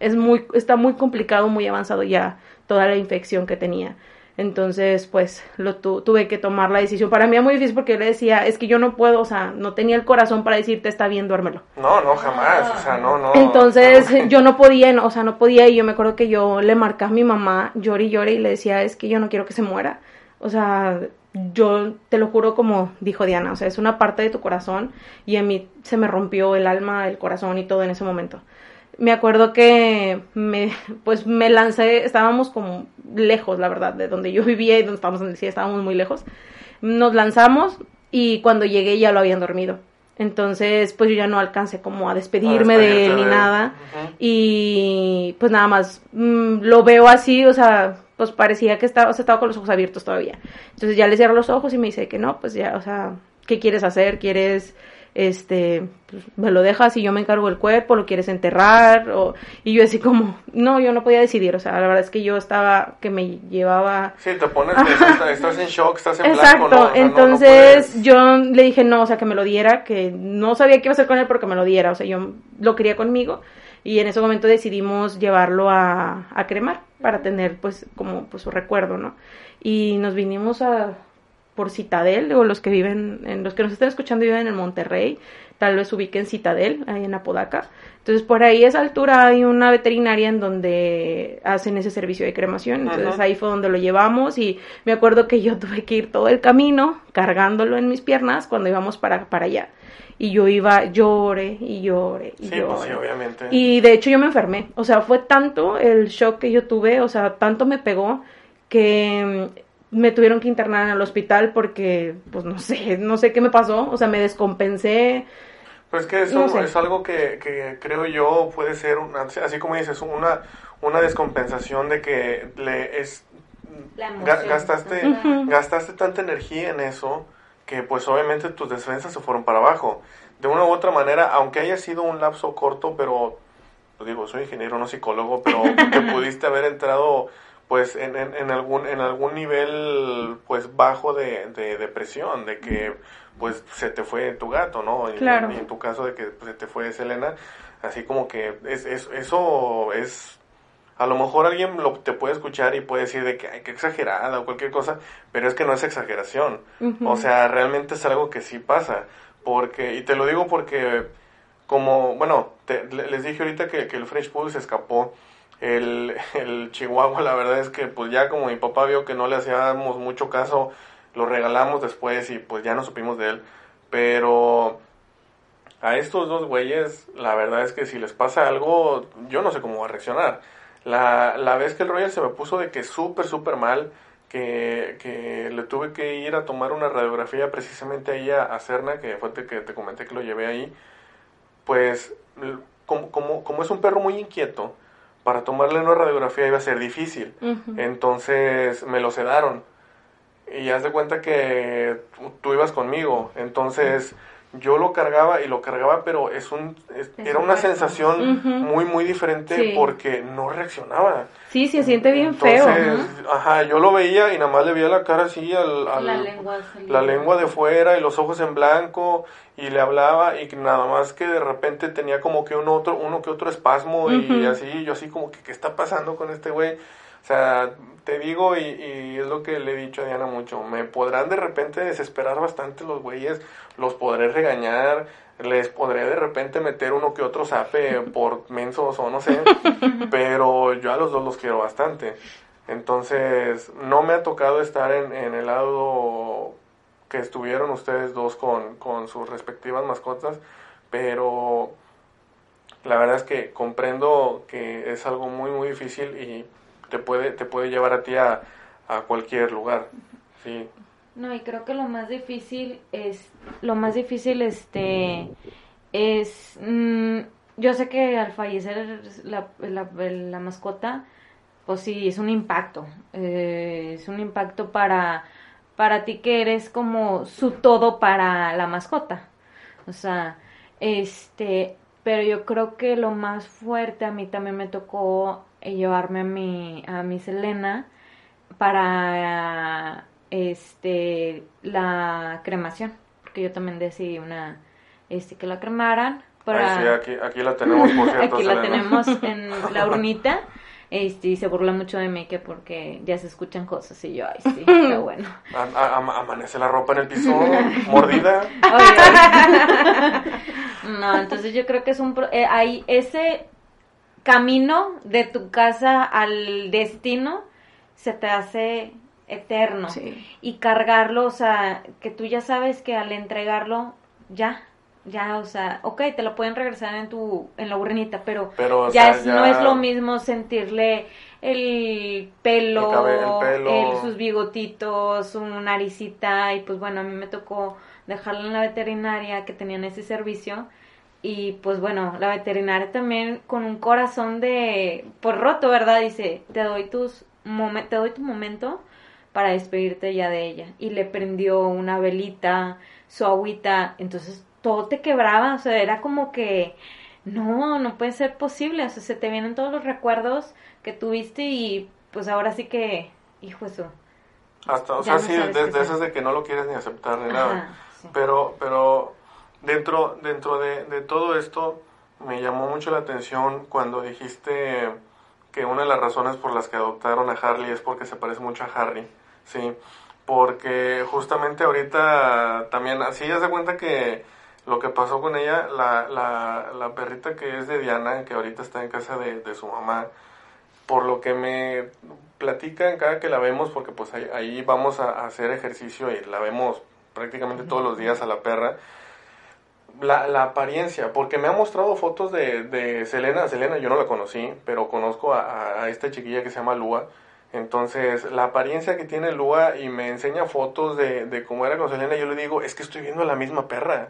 es muy está muy complicado, muy avanzado ya toda la infección que tenía. Entonces, pues lo tu- tuve que tomar la decisión. Para mí era muy difícil porque yo le decía, es que yo no puedo, o sea, no tenía el corazón para decirte está bien, duérmelo. No, no, jamás. O sea, no, no. Entonces [LAUGHS] no. yo no podía, no, o sea, no podía y yo me acuerdo que yo le marcaba a mi mamá, lloré y lloré y le decía, es que yo no quiero que se muera. O sea, yo te lo juro como dijo Diana, o sea, es una parte de tu corazón y a mí se me rompió el alma, el corazón y todo en ese momento. Me acuerdo que me, pues me lancé, estábamos como lejos, la verdad, de donde yo [LAUGHS] vivía y donde estábamos en el CIE, estábamos muy lejos. Nos lanzamos y cuando llegué ya lo habían dormido. Entonces, pues yo ya no alcancé como a despedirme de él ni de nada. Y pues nada más mm, lo veo así, o sea, pues parecía que estaba, o sea, estaba con los ojos abiertos todavía. Entonces ya le cierro los ojos y me dice que no, pues ya, o sea, ¿qué quieres hacer? ¿Quieres, este, pues, me lo dejas y yo me encargo del cuerpo? ¿Lo quieres enterrar? O, y yo así como, no, yo no podía decidir, o sea, la verdad es que yo estaba, que me llevaba Sí, te pones, estás, estás en shock, estás en Exacto, blanco, ¿no? O sea, no- no entonces yo le dije no, o sea, que me lo diera, que no sabía qué iba a hacer con él, pero que me lo diera, o sea, yo lo quería conmigo y en ese momento decidimos llevarlo a, a cremar para tener pues como pues su recuerdo, ¿no? Y nos vinimos a por Citadel, o los que viven, en los que nos están escuchando viven en Monterrey, tal vez ubiquen Citadel, ahí en Apodaca. Entonces, por ahí a esa altura hay una veterinaria en donde hacen ese servicio de cremación. Entonces, ahí fue donde lo llevamos y me acuerdo que yo [LAUGHS] tuve que ir todo el camino cargándolo en mis piernas cuando íbamos para, para allá. Y yo iba, llore y llore y Sí, pues sí, obviamente. Y de hecho yo me enfermé. O sea, fue tanto el shock que yo tuve, o sea, tanto me pegó que me tuvieron que internar en el hospital porque, pues no sé, no sé qué me pasó. O sea, me descompensé. Pues que eso No sé. es algo que, que creo yo puede ser, una- así como dices, una, una descompensación de que le es ga- gastaste, gastaste tanta energía en eso que pues obviamente tus defensas se fueron para abajo. De una u otra manera, aunque haya sido un lapso corto, pero, pues digo, soy ingeniero, no psicólogo, pero que [LAUGHS] pudiste haber entrado pues en, en, en algún en algún nivel pues bajo de, de depresión, de que pues se te fue tu gato, ¿no? Y- Claro. Y, en tu caso de que se te fue Selena, así como que es, es- eso es a lo mejor alguien lo, te puede escuchar y puede decir de que, ay, qué exagerada o cualquier cosa, pero es que no es exageración. O sea, realmente es algo que sí pasa. Porque, y te lo digo porque, como, bueno, te- le- les dije ahorita que, que el French Poodle se escapó. El, el Chihuahua, la verdad es que, pues ya como mi papá vio que no le hacíamos mucho caso, lo regalamos después y pues ya no supimos de él. Pero a estos dos güeyes, la verdad es que si les pasa algo, yo no sé cómo va a reaccionar. La, la vez que el Royal se me puso de que súper, súper mal, que, que le tuve que ir a tomar una radiografía precisamente ahí a, a Cerna, que fue que te comenté que lo llevé ahí, pues como, como, como es un perro muy inquieto, para tomarle una radiografía iba a ser difícil. Entonces me lo sedaron. Y haz de cuenta que tú ibas conmigo. Entonces yo lo cargaba y lo cargaba, pero es un es- era una sensación muy, muy diferente Sí. porque no reaccionaba. Sí, se siente bien feo. Entonces, ajá, yo lo veía y nada más le veía la cara así al, al- La lengua salía. la lengua de fuera y los ojos en blanco y le hablaba y que nada más que de repente tenía como que un otro, uno que otro espasmo y así, yo así como que, ¿qué está pasando con este güey? O sea, te digo y, y es lo que le he dicho a Diana mucho, me podrán de repente desesperar bastante los güeyes, los podré regañar, les podré de repente meter uno que otro zape [LAUGHS] por mensos o no sé, pero yo a los dos los quiero bastante. Entonces, no me ha tocado estar en, en el lado que estuvieron ustedes dos con, con sus respectivas mascotas, pero la verdad es que comprendo que es algo muy, muy difícil y te puede, te puede llevar a ti a, a cualquier lugar. Sí, No, y creo que lo más difícil es, lo más difícil este, es, mm, yo sé que al fallecer la, la, mascota, pues sí, es un impacto, eh, es un impacto para, para ti que eres como su todo para la mascota, o sea, este, pero yo creo que lo más fuerte a mí también me tocó eh, llevarme a mi, a mi Selena, para este la cremación porque yo también decidí una este que la cremaran para Ay, sí, aquí, aquí la tenemos, por [LAUGHS] cierto. aquí la tenemos en [LAUGHS] la urnita este y se burla mucho de mí que porque ya se escuchan cosas y yo ay sí [LAUGHS] está bueno A- a- ama- amanece la ropa en el piso, mordida. Oye, no entonces yo creo que es un pro- eh, hay ese camino de tu casa al destino se te hace eterno Sí. y cargarlo, o sea, que tú ya sabes que al entregarlo, ya, ya, o sea, ok, te lo pueden regresar en tu, en la urnita, pero, ya, sea, es- ya- no es lo mismo sentirle el pelo, El cabe- el pelo. el- sus bigotitos, su naricita, y pues bueno, a mí me tocó dejarla en la veterinaria que tenían ese servicio. Y pues bueno, la veterinaria también con un corazón de por roto, ¿verdad? Dice, te doy tus momen- te doy tu momento para despedirte ya de ella. Y le prendió una velita, su agüita, entonces todo te quebraba, o sea, era como que no, no puede ser posible, o sea, se te vienen todos los recuerdos que tuviste y pues ahora sí que, hijo eso. Hasta, o sea, no sí, sabes de, esas de que no lo quieres ni aceptar ni nada. Sí. Pero, pero dentro, dentro de, de todo esto me llamó mucho la atención cuando dijiste que una de las razones por las que adoptaron a Harley es porque se parece mucho a Harry, sí, porque justamente ahorita también, así ya se cuenta que lo que pasó con ella, la, la, la perrita que es de Diana, que ahorita está en casa de, de su mamá, por lo que me platican cada que la vemos, porque pues ahí, ahí vamos a, a hacer ejercicio y la vemos prácticamente todos los días a la perra, la, la apariencia, porque me ha mostrado fotos de, de Selena, Selena yo no la conocí, pero conozco a, a esta chiquilla que se llama Lua, entonces la apariencia que tiene Lua y me enseña fotos de, de cómo era con Selena, yo le digo, es que estoy viendo a la misma perra,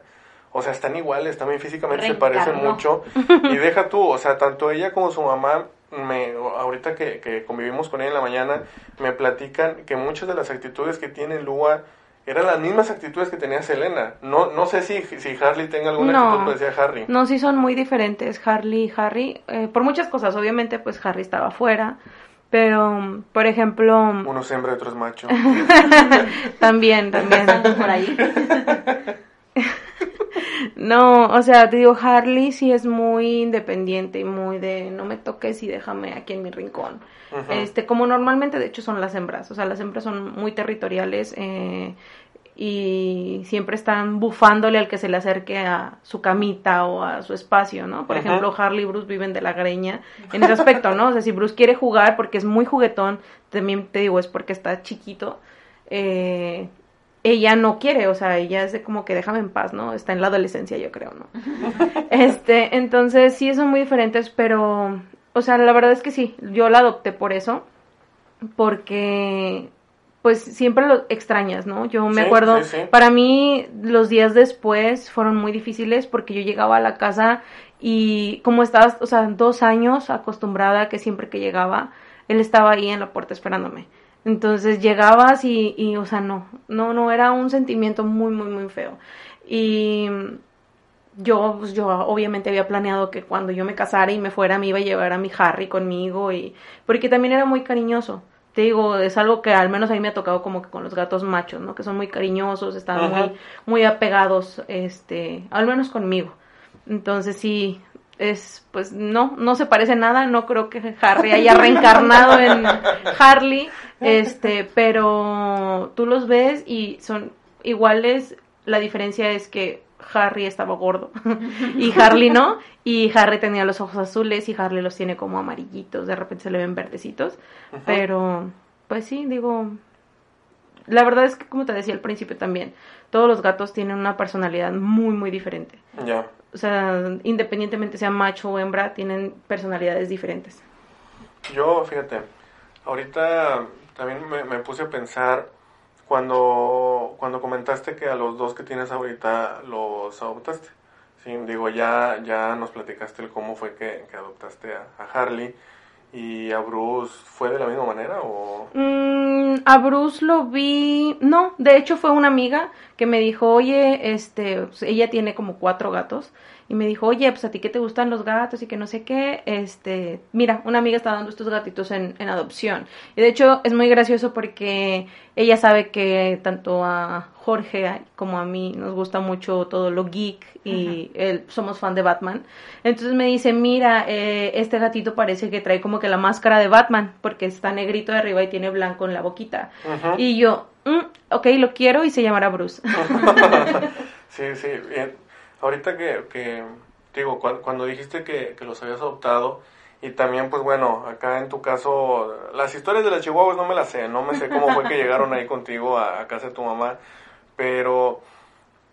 o sea, están iguales, también físicamente se parecen mucho, y deja tú, o sea, tanto ella como su mamá, me, ahorita que, que convivimos con ella en la mañana, me platican que muchas de las actitudes que tiene Lua eran las mismas actitudes que tenía Selena. No, no sé si, si Harley tenga alguna No. actitud parecida a Harry. No, sí son muy diferentes Harley y Harry, eh, por muchas cosas, obviamente pues Harry estaba afuera, pero por ejemplo, Uno es hembra otro es macho. [LAUGHS] también, también. Por ahí. [LAUGHS] No, o sea, te digo, Harley sí es muy independiente y muy de no me toques y déjame aquí en mi rincón. Este, como normalmente de hecho son las hembras, o sea, las hembras son muy territoriales eh, y siempre están bufándole al que se le acerque a su camita o a su espacio, ¿no? Por ejemplo, Harley y Bruce viven de la greña en ese aspecto, ¿no? O sea, si Bruce quiere jugar porque es muy juguetón, también te digo, es porque está chiquito, eh, ella no quiere, o sea, ella es de como que déjame en paz, ¿no? Está en la adolescencia, yo creo, ¿no? [LAUGHS] Este, entonces sí son muy diferentes, pero, o sea, la verdad es que sí, yo la adopté por eso, porque, pues siempre lo extrañas, ¿no? Yo me Sí, acuerdo, sí, sí. para mí los días después fueron muy difíciles porque yo llegaba a la casa y como estabas, o sea, dos años acostumbrada a que siempre que llegaba, él estaba ahí en la puerta esperándome. Entonces llegabas y, y, o sea, no, no, no, era un sentimiento muy, muy, muy feo. Y yo, pues, yo obviamente había planeado que cuando yo me casara y me fuera me iba a llevar a mi Harry conmigo y porque también era muy cariñoso. Te digo, es algo que al menos a mí me ha tocado como que con los gatos machos, ¿no? Que son muy cariñosos, están Ajá. muy, muy apegados, este, al menos conmigo. Entonces sí, es, pues no, no se parece nada, no creo que Harry haya [LAUGHS] reencarnado en [LAUGHS] Harley, este, pero tú los ves y son iguales, la diferencia es que Harry estaba gordo [LAUGHS] y Harley no, y Harry tenía los ojos azules y Harley los tiene como amarillitos, de repente se le ven verdecitos, pero pues sí, digo, la verdad es que como te decía al principio también, todos los gatos tienen una personalidad muy muy diferente. Ya. O sea, independientemente sea macho o hembra, tienen personalidades diferentes. Yo, fíjate, ahorita también me, me puse a pensar cuando, cuando comentaste que a los dos que tienes ahorita los adoptaste. Sí, digo, ya, ya nos platicaste el cómo fue que, que adoptaste a, a Harley y a Bruce. ¿Fue de la misma manera o...? Mm, a Bruce lo vi, no, de hecho fue una amiga que me dijo, oye, este, pues, ella tiene como cuatro gatos y me dijo, oye, pues a ti que te gustan los gatos y que no sé qué, este, mira, una amiga está dando estos gatitos en, en adopción. Y de hecho es muy gracioso porque ella sabe que tanto a Jorge como a mí nos gusta mucho todo lo geek y él, somos fan de Batman. Entonces me dice, mira, eh, este gatito parece que trae como que la máscara de Batman porque está negrito de arriba y tiene blanco en la boquita. Y yo, "Mm, ok, lo quiero y se llamará Bruce. [LAUGHS] sí, sí. bien. Ahorita que, que digo, cuando, cuando dijiste que, que los habías adoptado, y también, pues bueno, acá en tu caso, las historias de las chihuahuas no me las sé, no me sé cómo fue que llegaron ahí contigo a, a casa de tu mamá, pero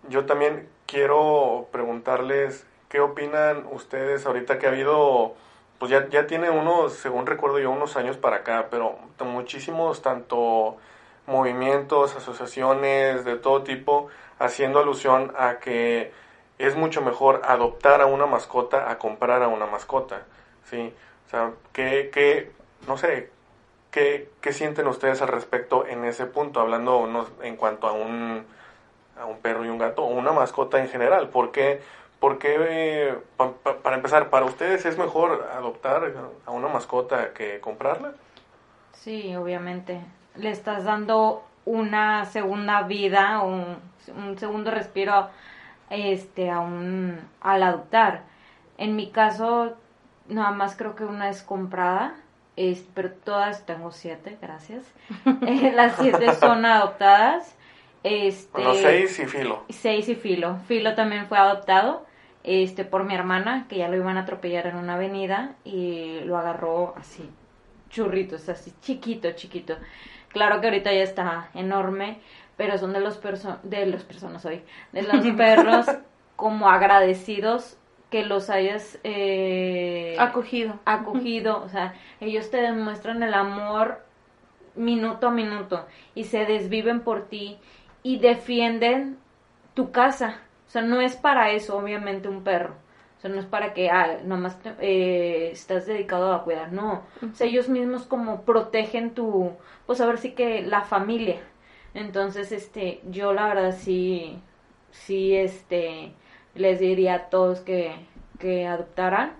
yo también quiero preguntarles qué opinan ustedes ahorita que ha habido, pues ya, ya tiene unos, según recuerdo yo, unos años para acá, pero muchísimos tanto movimientos, asociaciones de todo tipo, haciendo alusión a que es mucho mejor adoptar a una mascota a comprar a una mascota, ¿sí? O sea, ¿qué, qué no sé, qué, qué sienten ustedes al respecto en ese punto, hablando en cuanto a un, a un perro y un gato, o una mascota en general? ¿Por qué, por qué, eh, pa- pa- para empezar, para ustedes es mejor adoptar a una mascota que comprarla? Sí, obviamente. Le estás dando una segunda vida, un, un segundo respiro este, a un, al adoptar. En mi caso, nada más creo que una es comprada pero todas, tengo siete, gracias. [LAUGHS] Eh, las siete son adoptadas. Este, Bueno, seis y filo. Seis y Filo. Filo también fue adoptado este, por mi hermana, que ya lo iban a atropellar en una avenida y lo agarró así, churritos, así, chiquito, chiquito. Claro que ahorita ya está enorme, pero son de los, perso de los personas hoy, de los [LAUGHS] perros como agradecidos que los hayas eh, Acogido. acogido, o sea, ellos te demuestran el amor minuto a minuto y se desviven por ti y defienden tu casa. O sea, no es para eso, obviamente, un perro. O sea, no es para que, ah, nomás eh, estás dedicado a cuidar, no. O sea, ellos mismos como protegen tu, pues a ver sí que la familia. Entonces, este, yo la verdad sí, sí, este, les diría a todos que, que adoptaran,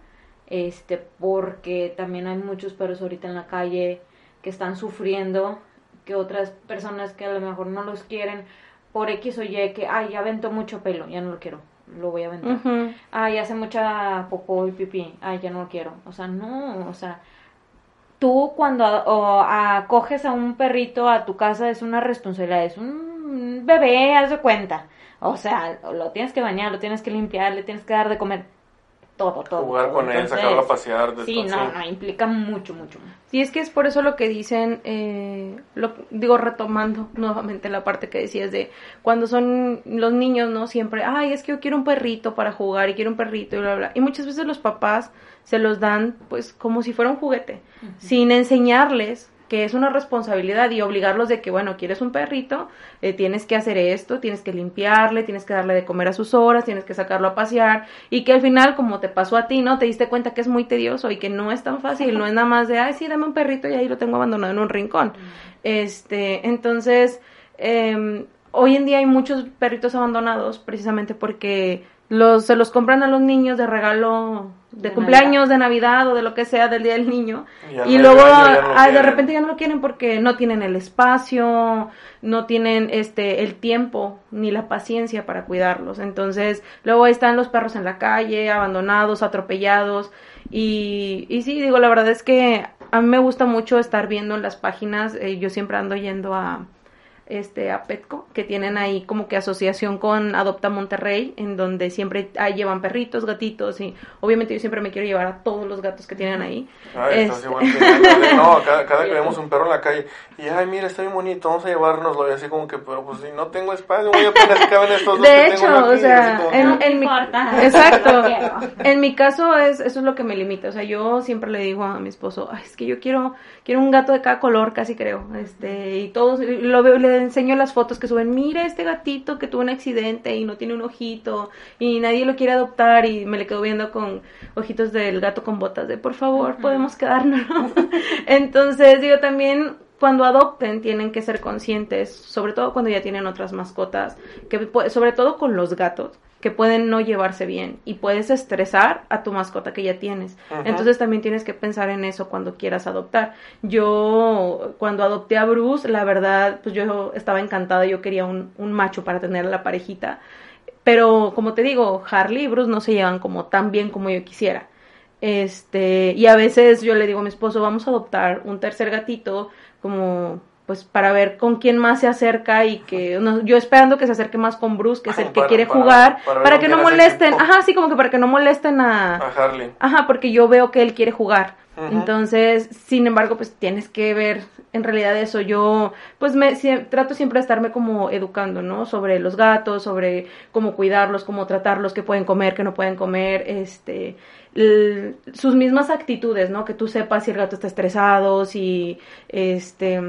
este, porque también hay muchos perros ahorita en la calle que están sufriendo, que otras personas que a lo mejor no los quieren por X o Y, que, ay, ya aventó mucho pelo, ya no lo quiero, lo voy a aventar. Ujú. Ay, hace mucha popó y pipí, ay, ya no lo quiero. O sea, no, o sea, tú cuando o acoges a un perrito a tu casa es una responsabilidad, es un bebé, haz de cuenta. O sea, lo tienes que bañar, lo tienes que limpiar, le tienes que dar de comer, todo, todo. Jugar con él, sacarlo a pasear. Sí, no, no, implica mucho, mucho. Sí, es que es por eso lo que dicen, eh, lo, digo retomando [LAUGHS] nuevamente la parte que decías de cuando son los niños, ¿no? Siempre, ay, es que yo quiero un perrito para jugar y quiero un perrito y bla, bla. Y muchas veces los papás se los dan pues como si fuera un juguete, sin enseñarles que es una responsabilidad y obligarlos de que, bueno, quieres un perrito, eh, tienes que hacer esto, tienes que limpiarle, tienes que darle de comer a sus horas, tienes que sacarlo a pasear y que al final, como te pasó a ti, ¿no? Te diste cuenta que es muy tedioso y que no es tan fácil, no es nada más de, ay, sí, dame un perrito y ahí lo tengo abandonado en un rincón. Este, entonces, eh, hoy en día hay muchos perritos abandonados precisamente porque los, se los compran a los niños de regalo de, De cumpleaños, de Navidad o de lo que sea del Día del Niño. Y luego de repente ya no lo quieren porque no tienen el espacio, no tienen este el tiempo ni la paciencia para cuidarlos. Entonces, luego ahí están los perros en la calle, abandonados, atropellados. Y, y sí, digo, la verdad es que a mí me gusta mucho estar viendo en las páginas, eh, yo siempre ando yendo a este a Petco, que tienen ahí como que asociación con Adopta Monterrey, en donde siempre ahí llevan perritos, gatitos y obviamente yo siempre me quiero llevar a todos los gatos que tienen ahí. Ay, estás Este- igual que No, cada, cada que [LAUGHS] vemos un perro en la calle, y ay, mira, está bien bonito, vamos a llevárnoslo. Y así como que, pero pues si no tengo espacio, voy a apenas caben estos dos De que hecho, tengo aquí. o sea, como en- que- en mi-. [LAUGHS] Exacto. En mi caso es eso es lo que me limita, o sea, yo siempre le digo a mi esposo, "Ay, es que yo quiero quiero un gato de cada color, casi creo, este, y todos lo veo, le enseño las fotos que suben, mira este gatito que tuvo un accidente y no tiene un ojito y nadie lo quiere adoptar y me le quedo viendo con ojitos del gato con botas de, por favor, podemos quedarnos. [LAUGHS] Entonces, digo también cuando adopten tienen que ser conscientes, sobre todo cuando ya tienen otras mascotas, que pu- sobre todo con los gatos, que pueden no llevarse bien y puedes estresar a tu mascota que ya tienes. Entonces también tienes que pensar en eso cuando quieras adoptar. Yo cuando adopté a Bruce, la verdad, pues yo estaba encantada, yo quería un, un macho para tener a la parejita. Pero como te digo, Harley y Bruce no se llevan como tan bien como yo quisiera. Este, y a veces yo le digo a mi esposo, vamos a adoptar un tercer gatito, como pues para ver con quién más se acerca y que no- yo esperando que se acerque más con Bruce, que es el que Para- quiere para- jugar, para que no molesten, ajá, sí, como que para que no molesten a, A Harley. Ajá, porque yo veo que él quiere jugar. Entonces, sin embargo, pues tienes que ver en realidad eso. Yo, pues me trato siempre de estarme como educando, ¿no? Sobre los gatos, sobre cómo cuidarlos, cómo tratarlos, qué pueden comer, qué no pueden comer, este, sus mismas actitudes, ¿no? Que tú sepas si el gato está estresado, si, este,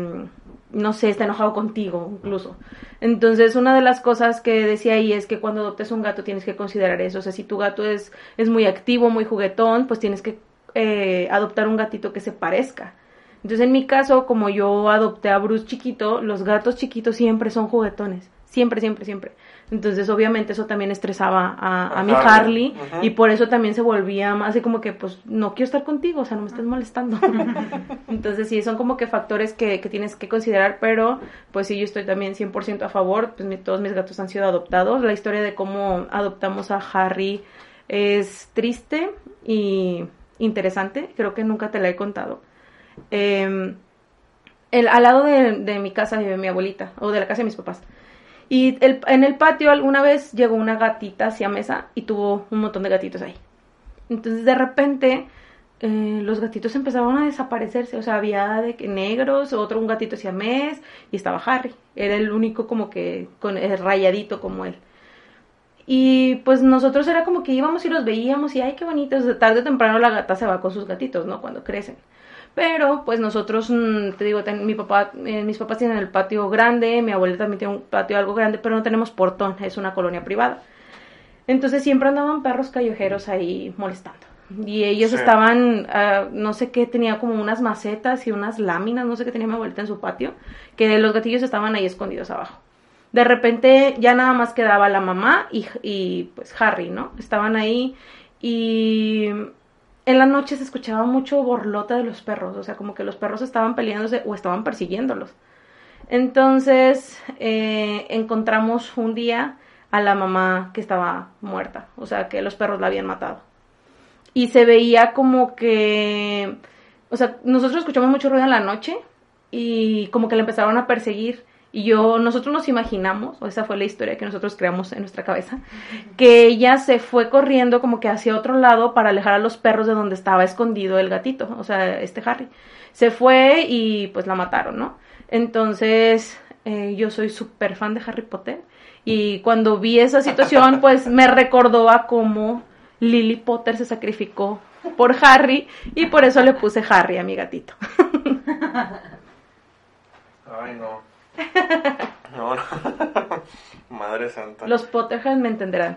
no sé, está enojado contigo, incluso. Entonces, una de las cosas que decía ahí es que cuando adoptes un gato tienes que considerar eso. O sea, si tu gato es, es muy activo, muy juguetón, pues tienes que eh, adoptar un gatito que se parezca. Entonces, en mi caso, como yo adopté a Bruce chiquito, los gatos chiquitos siempre son juguetones. Siempre, siempre, siempre. Entonces, obviamente, eso también estresaba a, a A mi Harley. Y por eso también se volvía más así como que, pues, no quiero estar contigo, o sea, no me estés molestando. [LAUGHS] Entonces, sí, son como que factores que, que tienes que considerar, pero pues sí, yo estoy también 100% a favor. Pues mi- todos mis gatos han sido adoptados. La historia de cómo adoptamos a Harry es triste y interesante. Creo que nunca te la he contado. em, el, al lado de, de mi casa vive mi abuelita, o de la casa de mis papás. Y el- en el patio alguna vez llegó una gatita hacia mesa y tuvo un montón de gatitos ahí. Entonces de repente eh, los gatitos empezaron a desaparecerse. O sea, había de que negros, otro un gatito siamés y estaba Harry. Era el único como que con el rayadito como él. Y pues nosotros era como que íbamos y los veíamos y ay, qué bonitos. De tarde o temprano la gata se va con sus gatitos, ¿no? Cuando crecen. Pero pues nosotros, mm, te digo, ten- mi papá, eh, mis papás tienen el patio grande, mi abuela también tiene un patio algo grande, pero no tenemos portón, es una colonia privada. Entonces siempre andaban perros callejeros ahí molestando. Y ellos Sí. estaban, ah, no sé qué, tenía como unas macetas y unas láminas, no sé qué tenía mi abuelita en su patio, que los gatillos estaban ahí escondidos abajo. De repente ya nada más quedaba la mamá y, y pues Harry, ¿no? Estaban ahí y en la noche se escuchaba mucho borlota de los perros, o sea, como que los perros estaban peleándose o estaban persiguiéndolos. Entonces eh, encontramos un día a la mamá que estaba muerta, o sea, que los perros la habían matado. Y se veía como que, o sea, nosotros escuchamos mucho ruido en la noche y como que la empezaron a perseguir. Y yo, nosotros nos imaginamos, o esa fue la historia que nosotros creamos en nuestra cabeza, que ella se fue corriendo como que hacia otro lado para alejar a los perros de donde estaba escondido el gatito, o sea, este Harry. Se fue y pues la mataron, ¿no? Entonces, eh, yo soy súper fan de Harry Potter y cuando vi esa situación, [LAUGHS] pues me recordó a cómo Lily Potter se sacrificó por Harry y por eso le puse Harry a mi gatito. [LAUGHS] Ay, no. No, no. [LAUGHS] Madre santa. Los Potterheads me entenderán.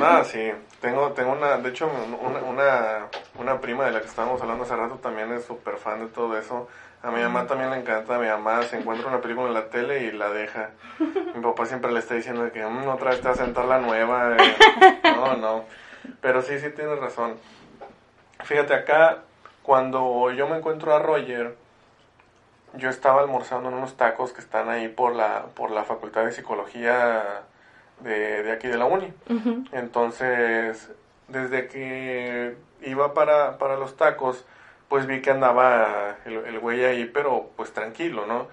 Ah, sí. Tengo, tengo una, de hecho, una, una, una prima de la que estábamos hablando hace rato también es súper fan de todo eso. A mi mamá también le encanta. Mi mamá se encuentra una película en la tele y la deja. Mi papá siempre le está diciendo que "Mm, otra vez te vas a sentar la nueva. eh". No, no. Pero sí, sí tienes razón. Fíjate, acá, cuando yo me encuentro a Roger, yo estaba almorzando en unos tacos que están ahí por la, por la Facultad de Psicología de, de aquí de la uni. Entonces, desde que iba para, para los tacos, pues vi que andaba el, el güey ahí, pero pues tranquilo, ¿no?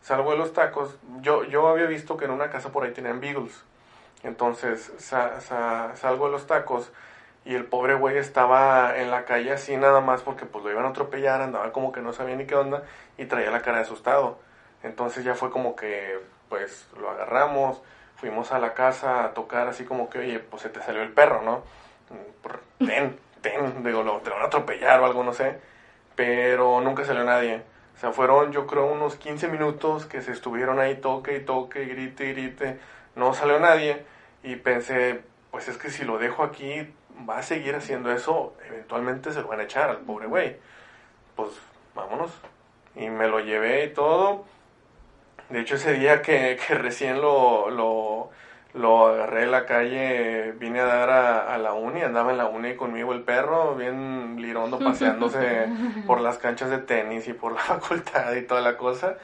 Salgo de los tacos, yo, yo había visto que en una casa por ahí tenían beagles. Entonces sa- sa- salgo de los tacos y el pobre güey estaba en la calle así nada más porque pues lo iban a atropellar, andaba como que no sabía ni qué onda y traía la cara de asustado. Entonces ya fue como que pues lo agarramos, fuimos a la casa a tocar así como que, oye, pues se te salió el perro, ¿no? Ten, ten, digo, lo, te lo van a atropellar o algo, no sé. Pero nunca salió nadie. O sea, fueron yo creo unos 15 minutos que se estuvieron ahí toque y toque, grite y grite. No salió nadie y pensé, pues es que si lo dejo aquí va a seguir haciendo eso, eventualmente se lo van a echar al pobre güey. Pues vámonos. Y me lo llevé y todo. De hecho, ese día que, [LAUGHS] que recién lo, lo, lo agarré en la calle, vine a dar a, a la uni, andaba en la uni conmigo el perro, bien lirondo, paseándose [LAUGHS] por las canchas de tenis y por la [LAUGHS] facultad y toda la cosa.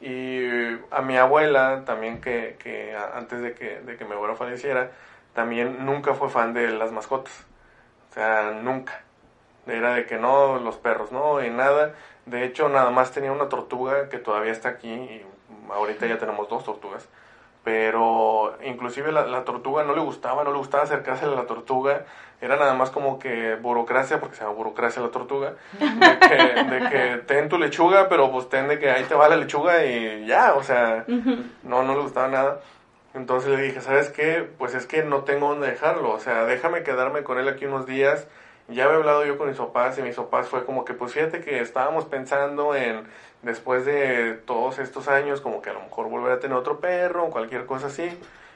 Y a mi abuela, también que, que antes de que, de que mi abuelo falleciera, también nunca fue fan de las mascotas. O sea, nunca. Era de que no, los perros no, y nada. De hecho, nada más tenía una tortuga que todavía está aquí y ahorita ya tenemos dos tortugas. Pero inclusive la, la tortuga no le gustaba, no le gustaba acercarse a la tortuga. Era nada más como que burocracia, porque se llama burocracia la tortuga, de que, de que ten tu lechuga, pero pues ten de que ahí te va la lechuga y ya, o sea, no, no le gustaba nada. Entonces le dije, ¿sabes qué? Pues es que no tengo dónde dejarlo, o sea, déjame quedarme con él aquí unos días. Ya había hablado yo con mis papás y mis papás fue como que, pues fíjate que estábamos pensando en, después de todos estos años, como que a lo mejor volver a tener otro perro o cualquier cosa así.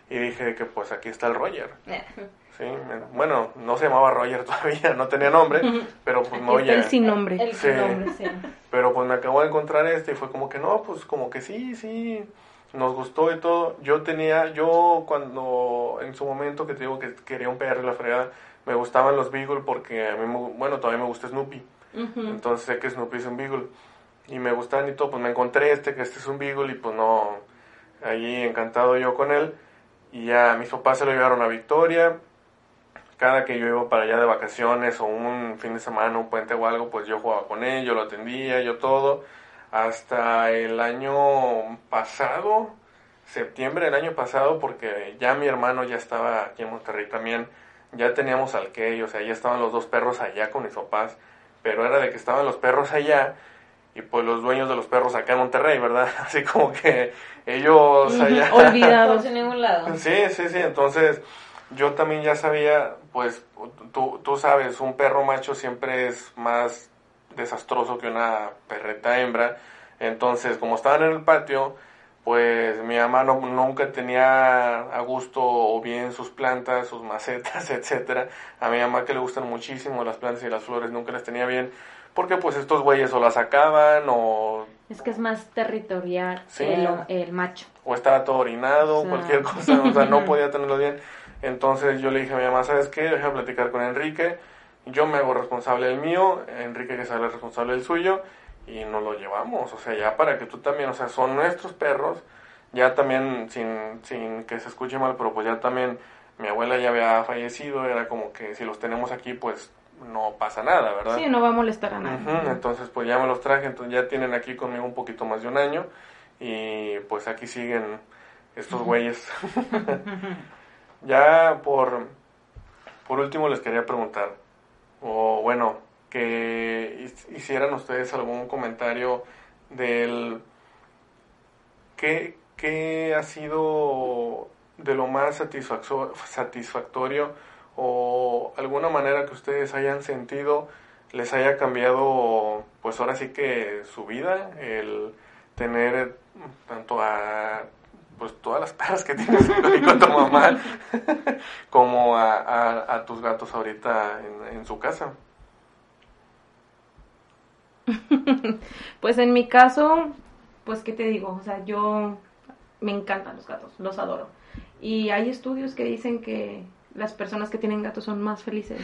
Y dije que pues aquí está el Roger. [LAUGHS] Sí, me- bueno, no se llamaba Roger [LAUGHS] todavía, no tenía nombre, [LAUGHS] pero pues no, ya. el sin nombre. El Sí. nombre, sí. Pero pues me acabo de encontrar este y fue como que no, pues como que sí, sí, nos gustó y todo. Yo tenía, yo cuando en su momento que te digo que quería un perro y la fregada, me gustaban los Beagle porque a mí, me- bueno, todavía me gusta Snoopy. Entonces sé que Snoopy es un Beagle. Y me gustan y todo, pues me encontré este, que este es un Beagle y pues no, allí encantado yo con él. Y ya mis papás se lo llevaron a Victoria. cada que yo iba para allá de vacaciones o un fin de semana, un puente o algo, pues yo jugaba con él, yo lo atendía, yo todo. Hasta el año pasado, septiembre del año pasado, porque ya mi hermano ya estaba aquí en Monterrey también, ya teníamos al que, o sea, ya estaban los dos perros allá con mis papás, pero era de que estaban los perros allá y pues los dueños de los perros acá en Monterrey, ¿verdad? [LAUGHS] Así como que ellos allá... Olvidados. [LAUGHS] en ningún lado. Sí, sí, sí, entonces yo también ya sabía, pues tú, tú sabes, un perro macho siempre es más desastroso que una perreta hembra, entonces como estaban en el patio, pues mi mamá no, nunca tenía a gusto o bien sus plantas, sus macetas, [LAUGHS] etcétera. A mi mamá que le gustan muchísimo las plantas y las flores nunca las tenía bien, porque pues estos güeyes o las sacaban o Es que es más territorial Sí. el, el macho. o estaba todo orinado, O sea. cualquier cosa, o sea, no [LAUGHS] podía tenerlo bien. Entonces yo le dije a mi mamá, ¿sabes qué? Deja platicar con Enrique, yo me hago responsable del mío, Enrique que se haga responsable del suyo, y nos lo llevamos, o sea, ya para que tú también, o sea, son nuestros perros, ya también, sin, sin que se escuche mal, pero pues ya también mi abuela ya había fallecido, era como que si los tenemos aquí, pues no pasa nada, ¿verdad? Sí, no va a molestar a nadie. Entonces pues ya me los traje, entonces ya tienen aquí conmigo un poquito más de un año y pues aquí siguen estos güeyes. [LAUGHS] ya por, por último les quería preguntar, o bueno, que hicieran ustedes algún comentario del qué, qué ha sido de lo más satisfacto- satisfactorio o alguna manera que ustedes hayan sentido les haya cambiado pues ahora sí que su vida el tener tanto a pues todas las perras que [LAUGHS] tienes con tu mamá [LAUGHS] como a, a- a tus gatos ahorita en, en su casa [LAUGHS] Pues en mi caso, pues qué te digo, o sea, yo me encantan los gatos, los adoro. Y hay estudios que dicen que las personas que tienen gatos son más felices,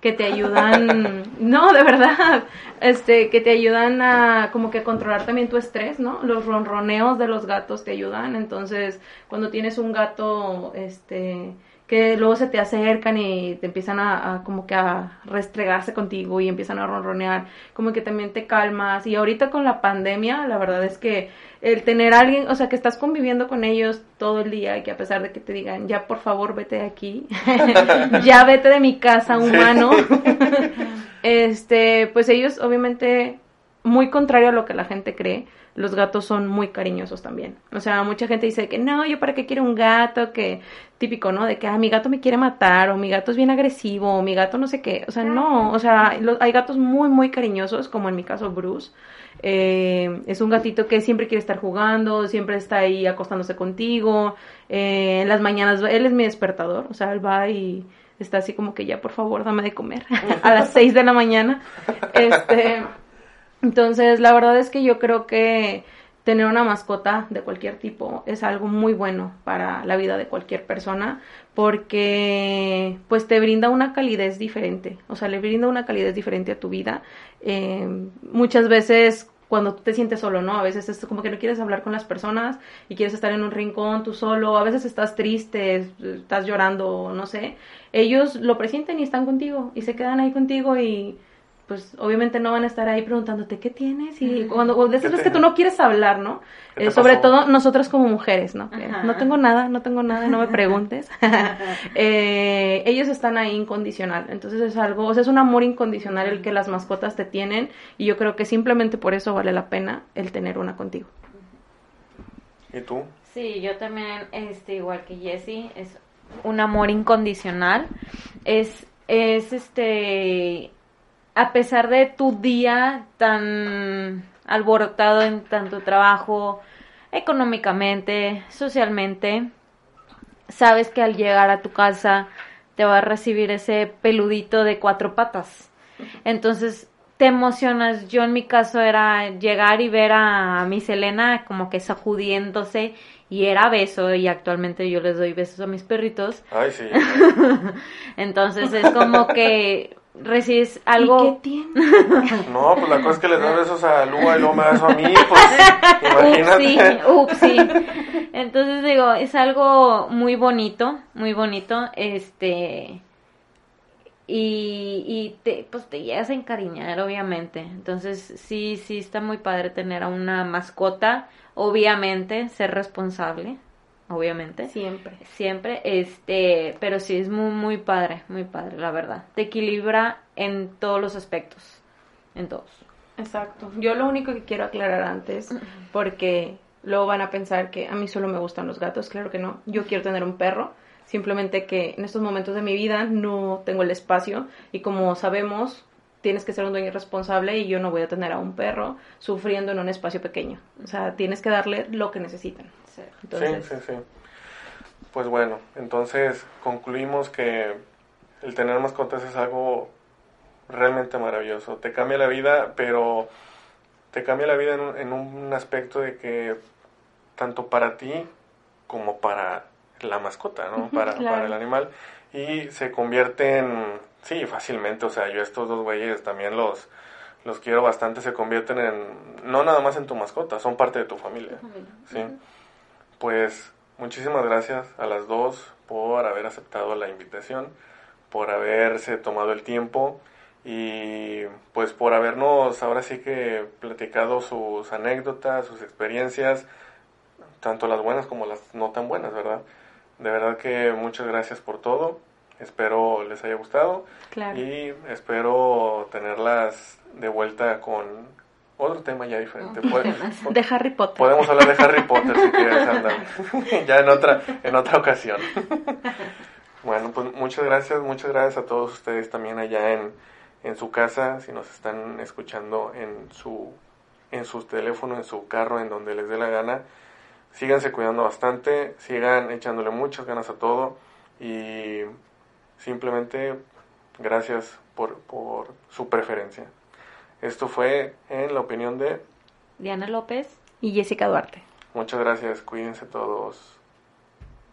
que te ayudan, [LAUGHS] no, de verdad, este, que te ayudan a como que controlar también tu estrés, ¿no? Los ronroneos de los gatos te ayudan, entonces cuando tienes un gato, este, que luego se te acercan y te empiezan a, a como que a restregarse contigo y empiezan a ronronear, como que también te calmas. Y ahorita con la pandemia, la verdad es que el tener a alguien, o sea, que estás conviviendo con ellos todo el día y que a pesar de que te digan, ya por favor vete de aquí, [LAUGHS] ya vete de mi casa, humano, [LAUGHS] este, pues ellos obviamente, muy contrario a lo que la gente cree, los gatos son muy cariñosos también. O sea, mucha gente dice que no, yo para qué quiero un gato, que típico, ¿no? De que, ah, mi gato me quiere matar, o mi gato es bien agresivo, o mi gato no sé qué. O sea, no, o sea, hay gatos muy, muy cariñosos, como en mi caso Bruce. Eh, es un gatito que siempre quiere estar jugando, siempre está ahí acostándose contigo. Eh, en las mañanas, él es mi despertador, o sea, él va y está así como que ya, por favor, dame de comer [LAUGHS] a las 6 de la mañana. Este, entonces, la verdad es que yo creo que tener una mascota de cualquier tipo es algo muy bueno para la vida de cualquier persona porque pues te brinda una calidez diferente, o sea, le brinda una calidez diferente a tu vida. Eh, muchas veces cuando te sientes solo, ¿no? A veces es como que no quieres hablar con las personas y quieres estar en un rincón tú solo, a veces estás triste, estás llorando, no sé. Ellos lo presienten y están contigo y se quedan ahí contigo y pues obviamente no van a estar ahí preguntándote qué tienes y cuando o de esas ¿Qué veces que tú no quieres hablar, ¿no? ¿Qué te Eh, sobre pasó? todo nosotras como mujeres, ¿no? No tengo nada, no tengo nada, no me preguntes. [LAUGHS] [LAUGHS] Eh, ellos están ahí incondicional, entonces es algo, o sea, es un amor incondicional el que las mascotas te tienen y yo creo que simplemente por eso vale la pena el tener una contigo. ¿y tú? Sí, yo también, este, igual que Jessie, es un amor incondicional. Es, es este, a pesar de tu día tan alborotado en tanto trabajo, económicamente, socialmente, sabes que al llegar a tu casa te va a recibir ese peludito de cuatro patas. Entonces te emocionas. Yo en mi caso era llegar y ver a mi Selena como que sacudiéndose y era beso y actualmente yo les doy besos a mis perritos. Ay, sí. [LAUGHS] Entonces es como que recibes algo... ¿Y qué tiene? [LAUGHS] No, pues la cosa es que les das besos a Lua y luego me das eso a mí, pues [LAUGHS] imagínate. Upsi, upsi. Entonces digo, es algo muy bonito, muy bonito. Este, y, y te, pues te llegas a encariñar, obviamente. Entonces, sí, sí está muy padre tener a una mascota, obviamente, ser responsable, obviamente. Siempre. Siempre, este, pero sí es muy, muy padre, muy padre, la verdad. Te equilibra en todos los aspectos, en todos. Exacto. Yo lo único que quiero aclarar antes, [CLEARS THROAT] porque luego van a pensar que a mí solo me gustan los gatos, claro que no. Yo quiero tener un perro, simplemente que en estos momentos de mi vida no tengo el espacio y como sabemos, tienes que ser un dueño responsable y yo no voy a tener a un perro sufriendo en un espacio pequeño. O sea, tienes que darle lo que necesitan. Entonces, Sí, sí, sí. Pues bueno, entonces concluimos que el tener mascotas es algo realmente maravilloso. Te cambia la vida, pero te cambia la vida en un, en un aspecto de que tanto para ti como para la mascota, ¿no? para, claro. para el animal. Y se convierte en, sí, fácilmente, o sea, yo estos dos güeyes también los, los quiero bastante, se convierten en, no nada más en tu mascota, son parte de tu familia. Sí. Pues muchísimas gracias a las dos por haber aceptado la invitación, por haberse tomado el tiempo y pues por habernos ahora sí que platicado sus anécdotas, sus experiencias, tanto las buenas como las no tan buenas, ¿verdad? De verdad que muchas gracias por todo. Espero les haya gustado Claro. y espero tenerlas de vuelta con otro tema ya diferente. Puede- De Harry Potter. Podemos hablar de Harry Potter si quieres, ándale. [LAUGHS] [LAUGHS] ya en otra, en otra ocasión. [LAUGHS] bueno, pues muchas gracias, muchas gracias a todos ustedes también allá en, en su casa, si nos están escuchando en su, en su teléfono, en su carro, en donde les dé la gana. Síganse cuidando bastante, sigan echándole muchas ganas a todo y simplemente gracias por, por su preferencia. Esto fue en la opinión de Diana López. Y Jessica Duarte. Muchas gracias, cuídense todos.